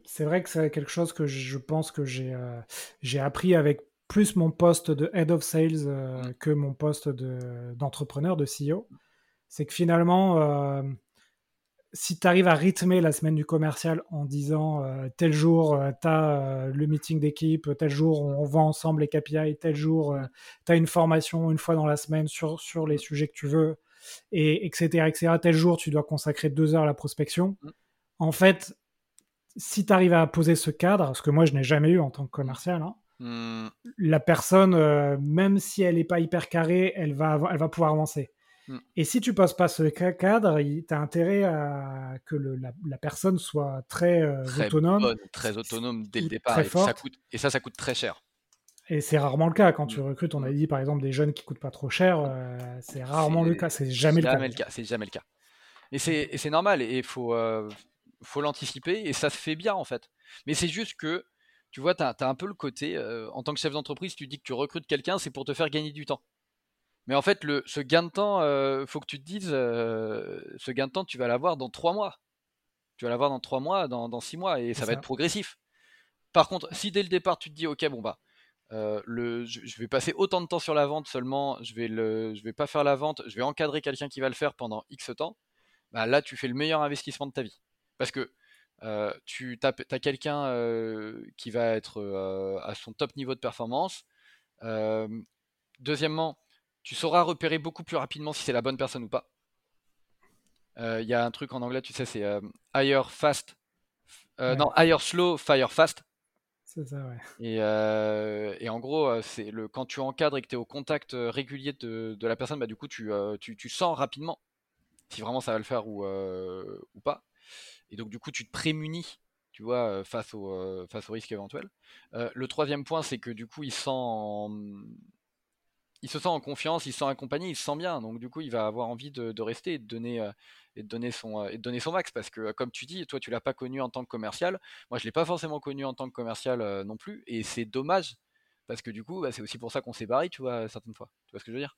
C'est vrai que c'est quelque chose que je pense que j'ai euh, j'ai appris avec plus mon poste de head of sales euh, que mon poste d'entrepreneur, de, CEO. C'est que finalement, euh, si tu arrives à rythmer la semaine du commercial en disant tel jour, tu as le meeting d'équipe, tel jour, on vend ensemble les KPI, tel jour, tu as une formation une fois dans la semaine sur, sur les sujets que tu veux, et, etc., etc. Tel jour, tu dois consacrer deux heures à la prospection. Mm en fait, si tu arrives à poser ce cadre, ce que moi je n'ai jamais eu en tant que commercial, hein, hmm. la personne, euh, même si elle n'est pas hyper carrée, elle va, elle va pouvoir avancer. Hmm. Et si tu poses pas ce cadre, tu as intérêt à que la, personne soit très, euh, autonome. très autonome dès le départ. Et ça, coûte, et ça, ça coûte très cher. Et c'est rarement le cas. Quand tu hmm. recrutes, on a dit par exemple des jeunes qui coûtent pas trop cher, euh, c'est rarement le cas. C'est jamais, le cas. C'est jamais le cas. Et c'est normal. Et il faut, faut l'anticiper et ça se fait bien en fait. Mais c'est juste que, tu vois, tu as, un peu le côté, euh, en tant que chef d'entreprise, tu dis que tu recrutes quelqu'un, c'est pour te faire gagner du temps. Mais en fait, le, ce gain de temps, euh, faut que tu te dises, euh, ce gain de temps, tu vas l'avoir dans trois mois. Tu vas l'avoir dans trois mois, dans, dans six mois, et ça, va être progressif. Par contre, si dès le départ, tu te dis, ok, bon bah, le, je, vais passer autant de temps sur la vente seulement, je vais, le, je vais pas faire la vente, je vais encadrer quelqu'un qui va le faire pendant X temps, bah là, tu fais le meilleur investissement de ta vie. Parce que tu as, quelqu'un qui va être à son top niveau de performance. deuxièmement, tu sauras repérer beaucoup plus rapidement si c'est la bonne personne ou pas. Il y a un truc en anglais, tu sais, c'est hire fast. Non, hire slow, fire fast. C'est ça, ouais. Et, en gros, c'est le quand tu encadres et que tu es au contact régulier de, la personne, bah, du coup, tu, tu, sens rapidement si vraiment ça va le faire ou, ou pas. Et donc, du coup, tu te prémunis, tu vois, face au, face au risque éventuel. le troisième point, c'est que du coup, il sent il se sent en confiance, il se sent accompagné, il se sent bien. Donc du coup, il va avoir envie de, rester et de donner et de donner son et de donner son max parce que comme tu dis, toi tu l'as pas connu en tant que commercial. Moi, je l'ai pas forcément connu en tant que commercial non plus et c'est dommage parce que du coup, bah, c'est aussi pour ça qu'on s'est barré, tu vois, certaines fois. Tu vois ce que je veux dire?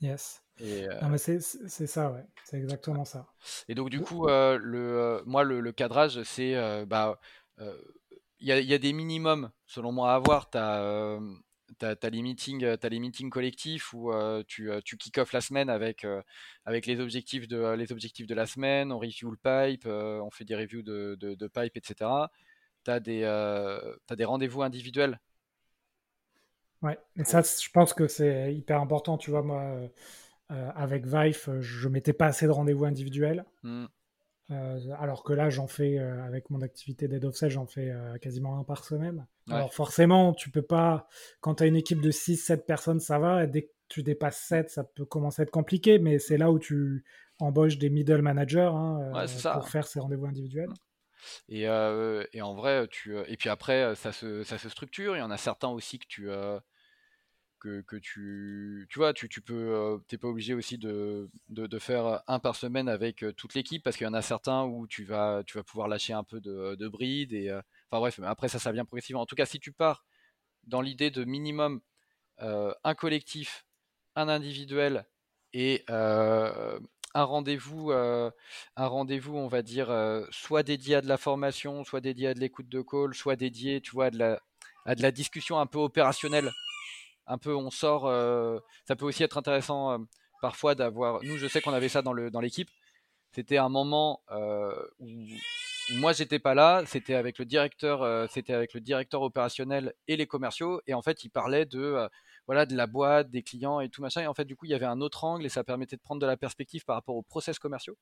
Yes. Non, mais c'est ça, ouais. C'est exactement ça. Et donc, du coup, euh, le, euh, moi, le, cadrage, c'est. Euh, bah, il y, a, y, a, des minimums, selon moi, à avoir. Tu as, as, les meetings, as les meetings collectifs où tu, tu kick-off la semaine avec, avec les, objectifs de, les objectifs de la semaine, on review le pipe, on fait des reviews de, de, de pipe, etc. Tu as des, as des rendez-vous individuels Ouais, et ça, je pense que c'est hyper important. Tu vois, moi, euh, euh, avec Vive, je mettais pas assez de rendez-vous individuels. Mmh. Euh, alors que là, j'en fais, avec mon activité d'aide of j'en fais quasiment un par semaine. Alors forcément, tu peux pas, quand tu as une équipe de 6-7 personnes, ça va. Et dès que tu dépasses 7, ça peut commencer à être compliqué, mais c'est là où tu embauches des middle managers hein, pour faire ces rendez-vous individuels. Et, et, en vrai, tu, et puis après, ça se, ça se structure. Il y en a certains aussi que tu, que, tu, tu vois, tu, tu peux, euh, t'es pas obligé aussi de, de, faire un par semaine avec euh, toute l'équipe parce qu'il y en a certains où tu vas, tu vas pouvoir lâcher un peu de, de bride et, euh, enfin bref, mais après ça, ça vient progressivement. En tout cas, si tu pars dans l'idée de minimum un collectif, un individuel et un rendez-vous, un rendez-vous, on va dire, soit dédié à de la formation, soit dédié à de l'écoute de call, soit dédié, tu vois, de la, à de la discussion un peu opérationnelle. Un peu, on sort. ça peut aussi être intéressant parfois d'avoir. Nous, je sais qu'on avait ça dans le dans l'équipe. C'était un moment où moi j'étais pas là, c'était avec le directeur, euh, c'était avec le directeur opérationnel et les commerciaux, et en fait il parlait de euh, voilà de la boîte, des clients et tout machin, et en fait du coup il y avait un autre angle et ça permettait de prendre de la perspective par rapport aux process commerciaux.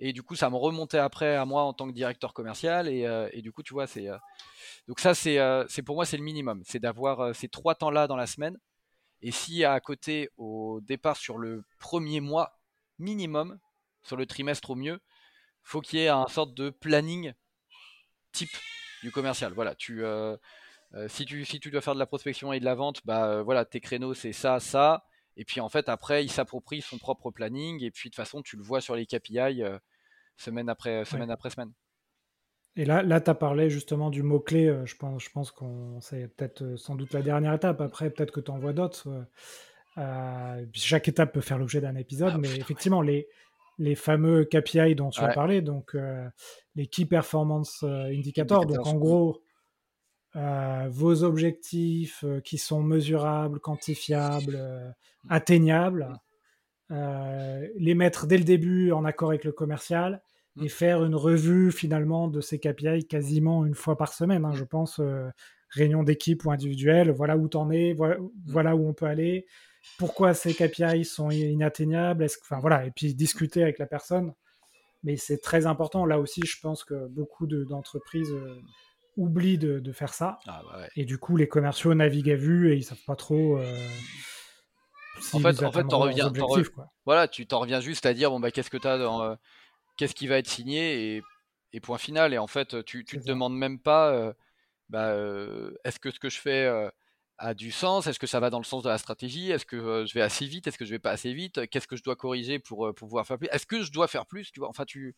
Et du coup ça me remontait après à moi en tant que directeur commercial, et, euh, et du coup tu vois c'est donc ça c'est c'est pour moi c'est le minimum, c'est d'avoir ces trois temps là dans la semaine, et si à côté au départ sur le premier mois minimum, sur le trimestre au mieux faut qu'il y ait un sorte de planning type du commercial. Voilà, tu, euh, euh, si, tu, si tu dois faire de la prospection et de la vente, bah euh, voilà, tes créneaux c'est ça, ça. Et puis en fait, après, il s'approprie son propre planning. Et puis de toute façon, tu le vois sur les KPI semaine, après, semaine après semaine. Et là, là tu as parlé justement du mot-clé. je pense, je pense qu'on c'est peut-être sans doute la dernière étape. Après, peut-être que tu en vois d'autres. chaque étape peut faire l'objet d'un épisode, ah, mais effectivement, les, les fameux KPI dont tu as parlé, donc euh, les Key Performance euh, Indicators. Donc en gros, euh, vos objectifs qui sont mesurables, quantifiables, atteignables, les mettre dès le début en accord avec le commercial et mm. faire une revue finalement de ces KPI quasiment une fois par semaine. Hein, je pense, réunion d'équipe ou individuelle, voilà où tu en es, voilà, mm. voilà, où on peut aller pourquoi ces KPI sont inatteignables, est-ce enfin voilà, et puis discuter avec la personne. Mais c'est très important. Là aussi, je pense que beaucoup d'entreprises euh, oublient de, faire ça. Ah, bah et du coup, les commerciaux naviguent à vue et ils savent pas trop. Euh, en fait, en fait, t'en reviens, voilà, tu t'en reviens juste à dire bon bah qu'est-ce que tu as dans, euh, qu'est-ce qui va être signé et, point final. Et en fait, tu, tu te demandes même pas, bah, est-ce que ce que je fais a du sens? Est-ce que ça va dans le sens de la stratégie? Est-ce que je vais assez vite? Est-ce que je vais pas assez vite? Qu'est-ce que je dois corriger pour, pouvoir faire plus? Est-ce que je dois faire plus? Tu vois, enfin, tu,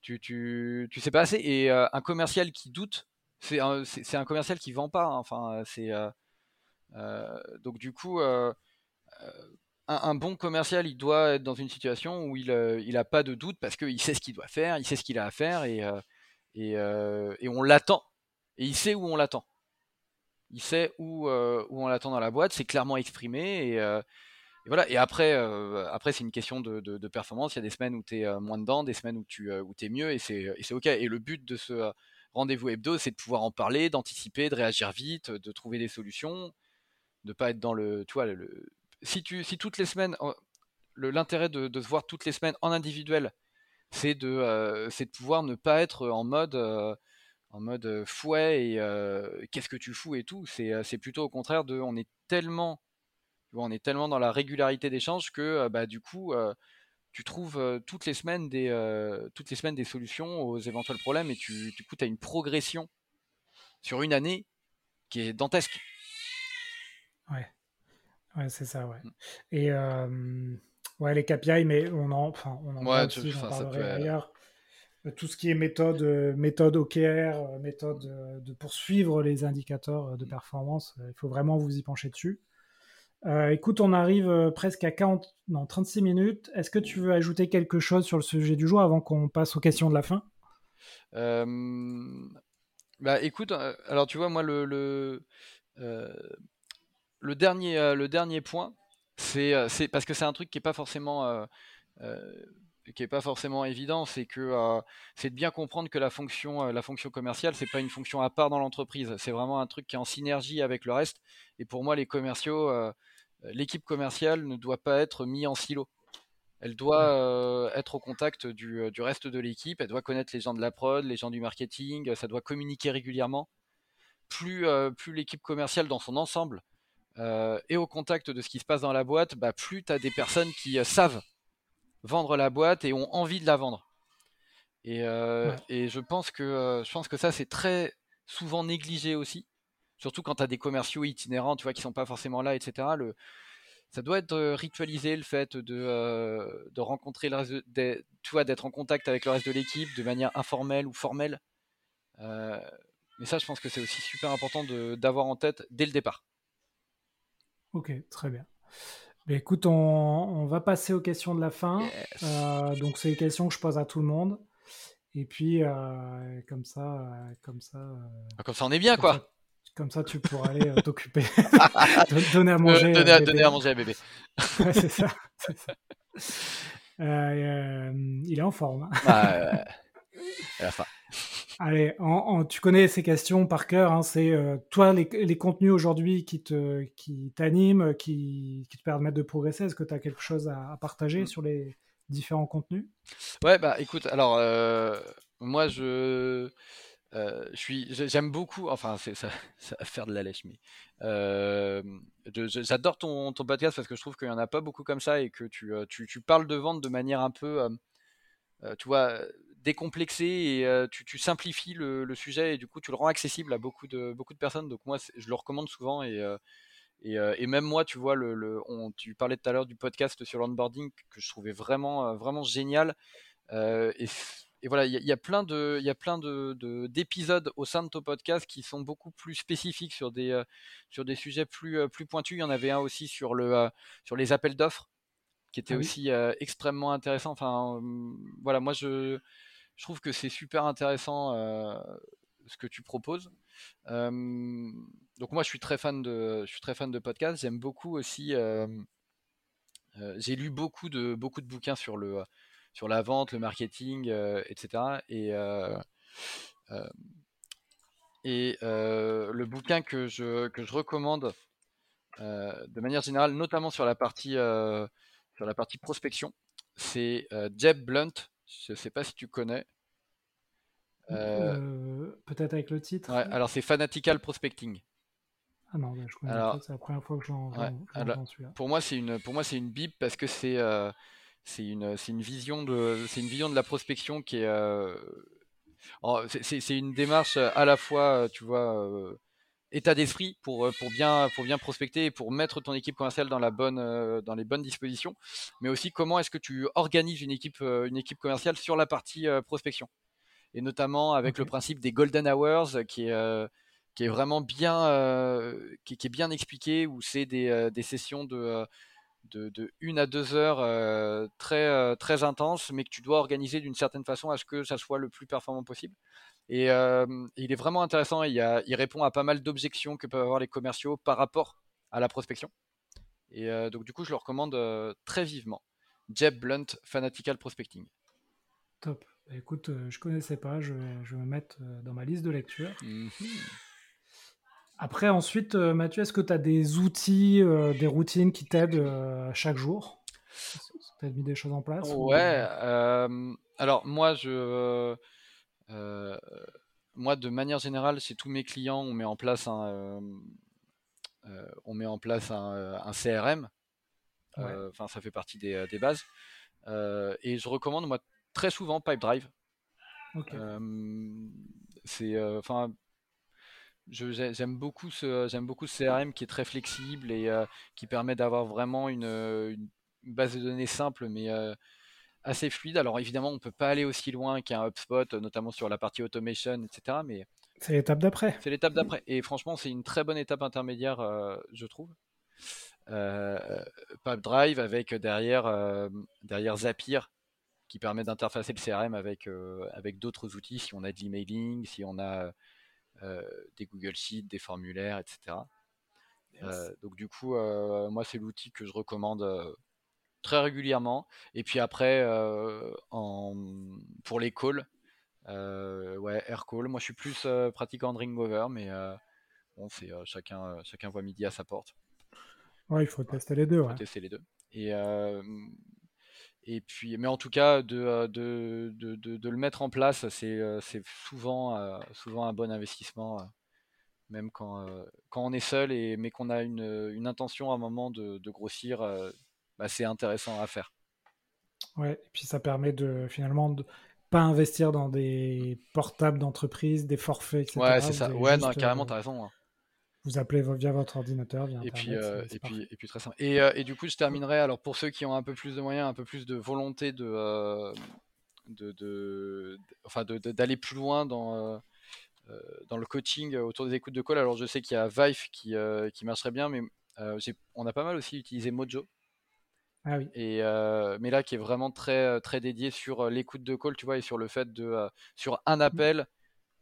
tu, tu, tu sais pas assez. Et un commercial qui doute, c'est un, c'est, un commercial qui vend pas. Hein. Enfin, c'est donc du coup, un, bon commercial, il doit être dans une situation où il, il a pas de doute parce qu'il sait ce qu'il doit faire, il sait ce qu'il a à faire et, et on l'attend. Et il sait où on l'attend il sait où, euh, on l'attend dans la boîte, c'est clairement exprimé et, euh, voilà. Et après, euh, après c'est une question de, performance. Il y a des semaines où tu es moins dedans, des semaines où tu es mieux et c'est ok. Et le but de ce rendez-vous hebdo, c'est de pouvoir en parler, d'anticiper, de réagir vite, de trouver des solutions, de pas être dans le, tu le, si tu si toutes les semaines, l'intérêt de, de, se voir toutes les semaines en individuel, c'est de c'est de pouvoir ne pas être en mode en mode fouet et qu'est-ce que tu fous et tout. C'est plutôt au contraire de on est tellement on est tellement dans la régularité d'échange que bah, du coup tu trouves toutes les semaines des toutes les semaines des solutions aux éventuels problèmes et tu du coup tu as une progression sur une année qui est dantesque. Ouais. Ouais, c'est ça, ouais. Mmh. Et ouais, les KPI, mais on en, enfin, on en ouais, aussi, j'en parlerai ailleurs tout ce qui est méthode, euh, méthode OKR, euh, méthode euh, de poursuivre les indicateurs de performance, il faut vraiment vous y pencher dessus. écoute, on arrive presque à 40, non, 36 minutes. Est-ce que tu veux ajouter quelque chose sur le sujet du jour avant qu'on passe aux questions de la fin? Bah, écoute, alors tu vois, moi, le, le, le dernier, le dernier point, c'est parce que c'est un truc qui n'est pas forcément qui est pas forcément évident, c'est que euh, c'est de bien comprendre que la fonction, euh, la fonction commerciale, c'est pas une fonction à part dans l'entreprise. C'est vraiment un truc qui est en synergie avec le reste. Et pour moi, les commerciaux, euh, l'équipe commerciale ne doit pas être mis en silo. Elle doit être au contact du, du reste de l'équipe. Elle doit connaître les gens de la prod, les gens du marketing. Ça doit communiquer régulièrement. Plus, plus l'équipe commerciale dans son ensemble est au contact de ce qui se passe dans la boîte, bah, plus tu as des personnes qui savent vendre la boîte et ont envie de la vendre. Et, euh, et je, pense que, euh, je pense que ça, c'est très souvent négligé aussi. Surtout quand tu as des commerciaux itinérants, tu vois, qui sont pas forcément là, etc. Le, ça doit être euh, ritualisé le fait de, de rencontrer le reste de, tu vois, d'être en contact avec le reste de l'équipe de manière informelle ou formelle. mais ça, je pense que c'est aussi super important d'avoir en tête dès le départ. Ok, très bien. écoute, on, va passer aux questions de la fin. donc, c'est les questions que je pose à tout le monde. Et puis, comme ça, comme ça. Ah, comme ça, on est bien, quoi. comme ça, tu pourras aller t'occuper, donner à manger. donner, à, donner à manger à bébé. c'est ça. il est en forme. Hein. à la fin. Allez, tu connais ces questions par cœur. Hein, c'est euh, toi les, contenus aujourd'hui qui te qui t'animent, qui, qui, te permettent de progresser. Est-ce que tu as quelque chose à, partager mm. sur les différents contenus? Ouais, bah écoute, alors euh, moi je euh, j'aime beaucoup. Enfin, c'est ça, ça, va faire de la lèche, mais j'adore ton, ton podcast parce que je trouve qu'il y en a pas beaucoup comme ça et que tu, tu, tu parles de vente de manière un peu tu vois, décomplexé et euh, tu, simplifies le, sujet et du coup tu le rends accessible à beaucoup de, beaucoup de personnes. Donc moi je le recommande souvent et, euh, euh, et, même moi tu vois, le, on, tu parlais tout à l'heure du podcast sur l'onboarding que je trouvais vraiment, vraiment génial. et, voilà, il y, a plein de, il y a plein de, d'épisodes au sein de ton podcast qui sont beaucoup plus spécifiques sur des, sur des sujets plus, plus pointus. Il y en avait un aussi sur, le, sur les appels d'offres qui était ah aussi extrêmement intéressant. Enfin, voilà, moi je, je trouve que c'est super intéressant euh, ce que tu proposes. Euh, donc moi, je suis très fan de, je suis très fan de podcasts. J'aime beaucoup aussi. Euh, j'ai lu beaucoup de beaucoup de bouquins sur le sur la vente, le marketing, etc. Et et le bouquin que je, que je recommande de manière générale, notamment sur la partie, sur la partie prospection, c'est Jeb Blunt, je ne sais pas si tu connais. Euh, euh, peut-être avec le titre. alors c'est Fanatical Prospecting. Ah non, je connais alors, c'est la première fois que j'en ouais, Pour moi, c'est une, pour moi, c'est une bible parce que c'est, euh, c'est une, c'est une vision de, c'est une vision de la prospection qui est, c'est, une démarche à la fois, tu vois, état d'esprit pour, pour bien, pour bien prospecter et pour mettre ton équipe commerciale dans la bonne, dans les bonnes dispositions, mais aussi comment est-ce que tu organises une équipe, une équipe commerciale sur la partie prospection? Et notamment avec le principe des golden hours qui est euh, qui est vraiment bien euh, qui, est bien expliqué où c'est des, euh, des, sessions de de, de, une à deux heures très très intenses mais que tu dois organiser d'une certaine façon à ce que ça soit le plus performant possible et il est vraiment intéressant il, a, il répond à pas mal d'objections que peuvent avoir les commerciaux par rapport à la prospection. Et donc du coup je le recommande très vivement. Jeb Blunt Fanatical Prospecting. Top. Écoute, je connaissais pas, je vais, je vais me mettre dans ma liste de lecture. Mhm. Après, ensuite, Mathieu, est-ce que tu as des outils, des routines qui t'aident chaque jour? Tu as mis des choses en place Ouais, alors moi, je, moi, de manière générale, chez tous mes clients, on met en place un, on met en place un, un CRM. Enfin, ça fait partie des, des bases. et je recommande, moi, très souvent Pipedrive. c'est enfin j'aime beaucoup ce j'aime beaucoup ce CRM qui est très flexible et qui permet d'avoir vraiment une, base de données simple mais assez fluide. Alors évidemment, on peut pas aller aussi loin qu'un HubSpot, notamment sur la partie automation, etc. Mais c'est l'étape d'après. C'est l'étape d'après. Et franchement, c'est une très bonne étape intermédiaire, je trouve. Pipedrive avec derrière derrière Zapier qui permet d'interfacer le CRM avec, euh, avec d'autres outils, si on a de l'emailing, si on a euh, des Google Sheets, des formulaires, etc. Euh, donc du coup, moi c'est l'outil que je recommande très régulièrement. Et puis après, en, pour les calls, ouais, air call. Moi je suis plus pratiquant de Ringover, mais bon, c'est chacun, chacun voit midi à sa porte. Ouais, il faut tester les deux. Faut tester les deux. Et et puis, mais en tout cas, de, euh, de, de, de, le mettre en place, c'est euh, souvent, euh, souvent un bon investissement, même quand, quand on est seul, et, mais qu'on a une, une, intention à un moment de, grossir, bah, c'est intéressant à faire. Ouais, et puis ça permet de finalement de pas investir dans des portables d'entreprise, des forfaits, etc. Ouais, c'est ça. Ouais, non, carrément, t'as raison. Hein vous appelez via votre ordinateur, via et puis, euh, et, puis, et puis très simple. Et, euh, et, du coup, je terminerai. Alors pour ceux qui ont un peu plus de moyens, un peu plus de volonté de, euh, de, de, enfin d'aller plus loin dans dans le coaching autour des écoutes de call. Alors je sais qu'il y a Vive qui, qui marcherait bien, mais on a pas mal aussi utilisé Mojo. Ah oui. Et, mais là, qui est vraiment très, très dédié sur l'écoute de call, tu vois, et sur le fait de, sur un appel,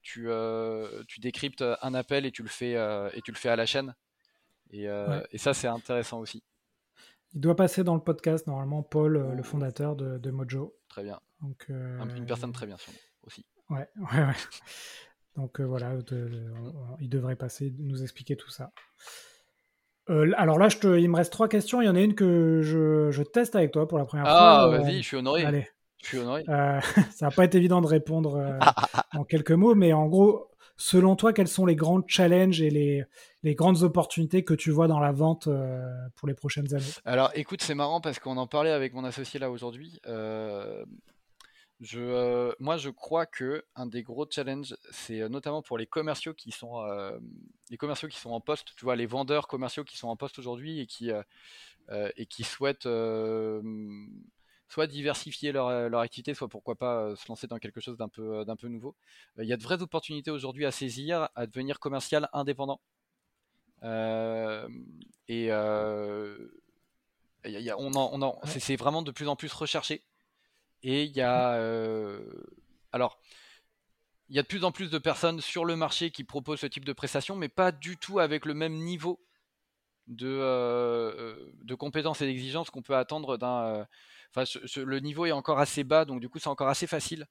tu, tu décryptes un appel et tu le fais, et tu le fais à la chaîne. Et, et ça, c'est intéressant aussi. Il doit passer dans le podcast, normalement, Paul, le fondateur de, Mojo. Très bien. Donc, Une personne très bien, sûrement, aussi. Ouais, ouais, ouais. Donc voilà, il devrait passer, nous expliquer tout ça. Euh, alors là, je te, il me reste trois questions. Il y en a une que je, je teste avec toi pour la première fois. Ah, vas-y, je suis honoré. Allez. Je suis honoré. Euh, ça n'a pas été évident de répondre euh, en quelques mots, mais en gros, selon toi, quels sont les grands challenges et les, les grandes opportunités que tu vois dans la vente pour les prochaines années? Alors écoute, c'est marrant parce qu'on en parlait avec mon associé là aujourd'hui. Je, moi, je crois que un des gros challenges, c'est notamment pour les commerciaux qui sont les commerciaux qui sont en poste. Tu vois, les vendeurs commerciaux qui sont en poste aujourd'hui et qui et qui souhaitent soit diversifier leur, leur, activité, soit pourquoi pas se lancer dans quelque chose d'un peu d'un peu nouveau. Il y a de vraies opportunités aujourd'hui à saisir, à devenir commercial indépendant. et y a, on en, on c'est vraiment de plus en plus recherché. Et il y a. Euh, alors. Il y a de plus en plus de personnes sur le marché qui proposent ce type de prestations, mais pas du tout avec le même niveau de, euh, de compétences et d'exigences qu'on peut attendre d'un. Euh, enfin, le niveau est encore assez bas, donc du coup, c'est encore assez facile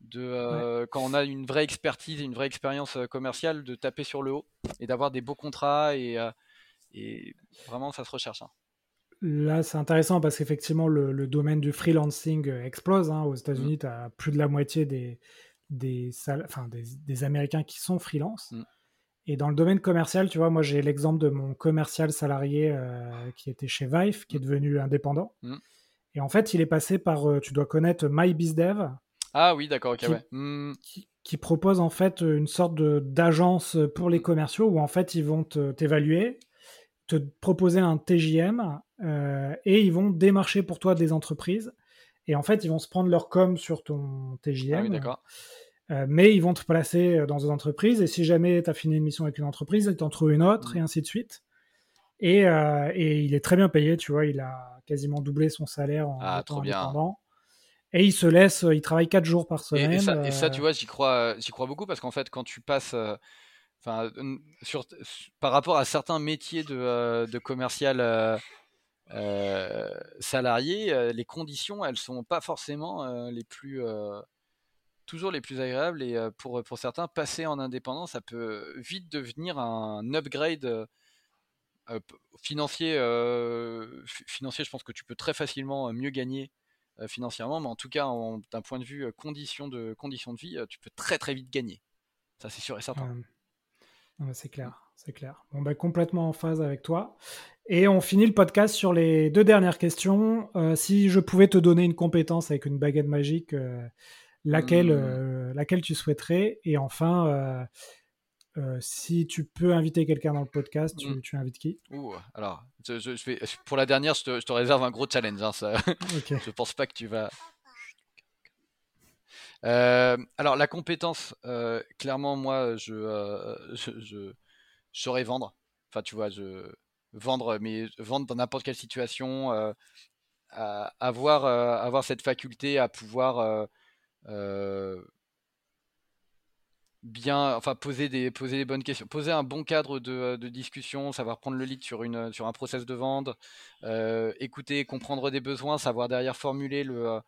de quand on a une vraie expertise et une vraie expérience commerciale de taper sur le haut et d'avoir des beaux contrats et, et vraiment ça se recherche. Hein. Là, c'est intéressant parce qu'effectivement, le, domaine du freelancing euh, explose. Hein. Aux États-Unis, mm. tu as plus de la moitié des, des, enfin, des, Américains qui sont freelance. Mm. Et dans le domaine commercial, tu vois, moi, j'ai l'exemple de mon commercial salarié euh, qui était chez Vive, qui est mm. devenu indépendant. Et en fait, il est passé par, euh, tu dois connaître MyBizDev. Ah oui, d'accord, ok, qui, ouais. Qui, qui, propose en fait une sorte d'agence pour les commerciaux où en fait, ils vont t'évaluer te proposer un TJM et ils vont démarcher pour toi des entreprises. Et en fait, ils vont se prendre leur com sur ton TJM. Ah euh, mais ils vont te placer dans une entreprise. Et si jamais tu as fini une mission avec une entreprise, ils t'en trouvent une autre, mmh. et ainsi de suite. Et, euh, et, il est très bien payé, tu vois. Il a quasiment doublé son salaire en ah, étant indépendant. Et il se laisse, il travaille 4 jours par semaine. Et, ça, et ça, tu vois, j'y crois, j'y crois beaucoup parce qu'en fait, quand tu passes enfin, sur, par rapport à certains métiers de, euh, de commercial euh, euh, salarié, les conditions, elles sont pas forcément les plus toujours les plus agréables et pour, pour certains, passer en indépendant, ça peut vite devenir un upgrade financier. financier, je pense que tu peux très facilement mieux gagner financièrement, mais en tout cas, d'un point de vue conditions de, conditions de vie, tu peux très très vite gagner. Ça, c'est sûr et certain c'est clair, c'est clair. Bon, ben, complètement en phase avec toi. Et on finit le podcast sur les deux dernières questions. Euh, si je pouvais te donner une compétence avec une baguette magique, euh, laquelle, mmh. euh, laquelle tu souhaiterais? Et enfin, si tu peux inviter quelqu'un dans le podcast, tu, tu invites qui? Alors, je, je, pour la dernière, je te, réserve un gros challenge. Hein, ça. je pense pas que tu vas. Alors la compétence, clairement moi je, je, saurais vendre. Enfin tu vois, vendre, mais vendre dans n'importe quelle situation, avoir avoir cette faculté à pouvoir bien, enfin poser des poser des bonnes questions, poser un bon cadre de, discussion, savoir prendre le lead sur une sur un process de vente, écouter, comprendre des besoins, savoir derrière formuler le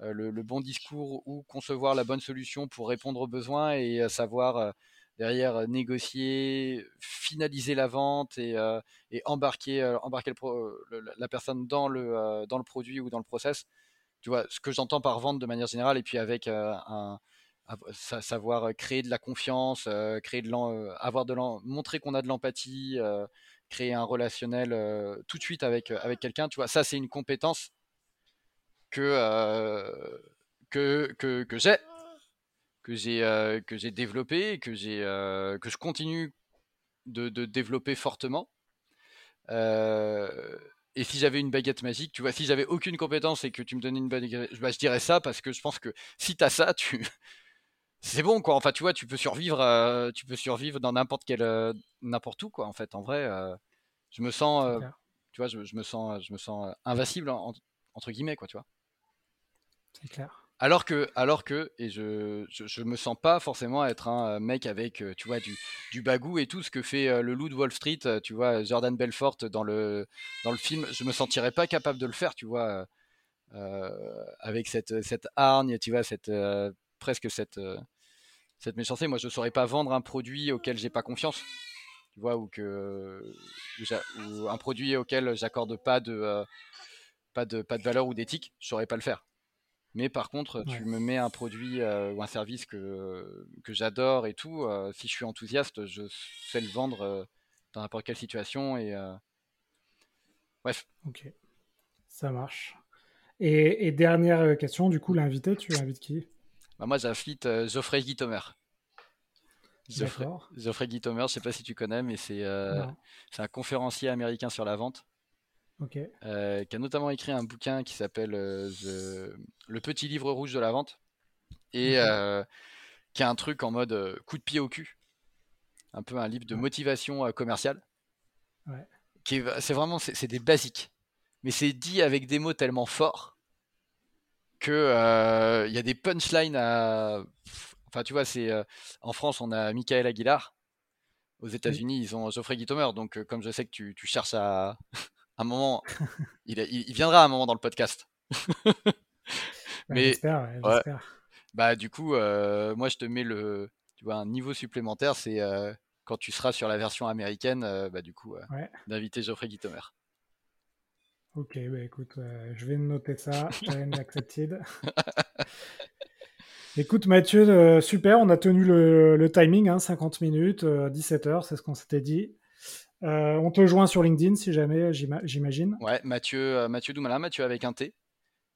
euh, le, bon discours ou concevoir la bonne solution pour répondre aux besoins et euh, savoir euh, derrière négocier, finaliser la vente et, embarquer, embarquer la personne dans le, dans le produit ou dans le process. Tu vois, ce que j'entends par vente de manière générale, et puis avec un, savoir créer de la confiance, créer de avoir de montrer qu'on a de l'empathie, créer un relationnel tout de suite avec, avec quelqu'un. Tu vois, ça c'est une compétence euh, que, que, que, j'ai que j'ai euh, que j'ai développé que j'ai euh, que je continue de, de développer fortement et si j'avais une baguette magique, tu vois, si j'avais aucune compétence et que tu me donnais une baguette, bah, je dirais ça parce que je pense que si tu as ça, tu c'est bon quoi. Enfin, tu vois, tu peux survivre, tu peux survivre dans n'importe quel, n'importe où quoi. En fait, en vrai, je me sens tu vois, je, me sens, je me sens invincible entre guillemets, quoi, tu vois. C'est clair. Alors que, alors que, et je, je, me sens pas forcément être un mec avec, tu vois, du, du bagou et tout ce que fait le loup de Wall Street, tu vois, Jordan Belfort dans le, dans le film, je me sentirais pas capable de le faire, tu vois, avec cette, cette hargne, tu vois, cette, presque cette, cette méchanceté. Moi, je saurais pas vendre un produit auquel j'ai pas confiance, tu vois, ou que, un produit auquel j'accorde pas de, pas de, pas de valeur ou d'éthique, je saurais pas le faire. Mais par contre, tu me mets un produit euh, ou un service que, que j'adore et tout, euh, si je suis enthousiaste, je sais le vendre euh, dans n'importe quelle situation. Et, Bref. Ok, ça marche. Et, dernière question, du coup, l'invité, tu invites qui? Bah Moi, j'invite Geoffrey Guitomer. Geoffrey, Geoffrey Guitomer, je sais pas si tu connais, mais c'est un conférencier américain sur la vente. Euh, qui a notamment écrit un bouquin qui s'appelle euh, Le petit livre rouge de la vente. Et euh, qui a un truc en mode coup de pied au cul, un peu un livre de motivation commerciale. c'est vraiment c'est des basiques, mais c'est dit avec des mots tellement forts que il y a des punchlines à enfin tu vois c'est en France on a Michael Aguilar. Aux États-Unis, ils ont Geoffrey Guitomer. Donc, comme je sais que tu, tu cherches à, un moment, il, il, viendra un moment dans le podcast. Mais j'espère, bah du coup, euh, moi je te mets le, tu vois, un niveau supplémentaire, c'est euh, quand tu seras sur la version américaine, euh, bah du coup, d'inviter Geoffrey Guitomer. Ok, bah écoute, je vais noter ça. Challenge accepted. Écoute Mathieu, super, on a tenu le, timing, 50 hein, minutes, 17h, c'est ce qu'on s'était dit. Euh, on te joint sur LinkedIn si jamais, j'imagine. Ouais, Mathieu, euh, Mathieu Doumalin, Mathieu avec un T.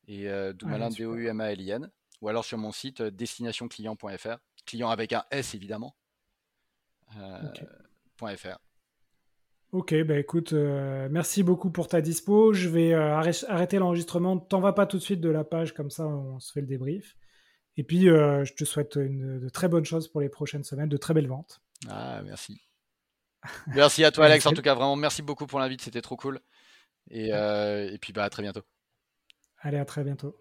Et euh, Doumalin, D-O-U-M-A-L-I-N. Ou alors sur mon site destinationclient.fr. Client avec un S évidemment. .fr. Ok, bah écoute, merci beaucoup pour ta dispo. Je vais arrêter l'enregistrement. T'en vas pas tout de suite de la page, comme ça on se fait le débrief. Et puis, je te souhaite une, de très bonnes choses pour les prochaines semaines, de très belles ventes. Ah, merci. Merci à toi, Alex. En tout cas, vraiment, merci beaucoup pour l'invite. C'était trop cool. Et, euh, et puis, bah, à très bientôt. Allez, à très bientôt.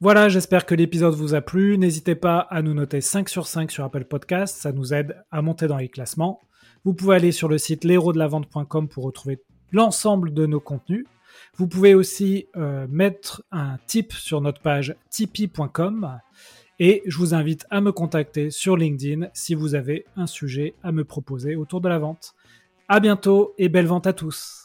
Voilà, j'espère que l'épisode vous a plu. N'hésitez pas à nous noter 5 sur 5 sur Apple Podcast. Ça nous aide à monter dans les classements. Vous pouvez aller sur le site l'héros-de-la-vente.com pour retrouver l'ensemble de nos contenus. Vous pouvez aussi euh, mettre un tip sur notre page tipeee.com et je vous invite à me contacter sur LinkedIn si vous avez un sujet à me proposer autour de la vente. À bientôt et belle vente à tous.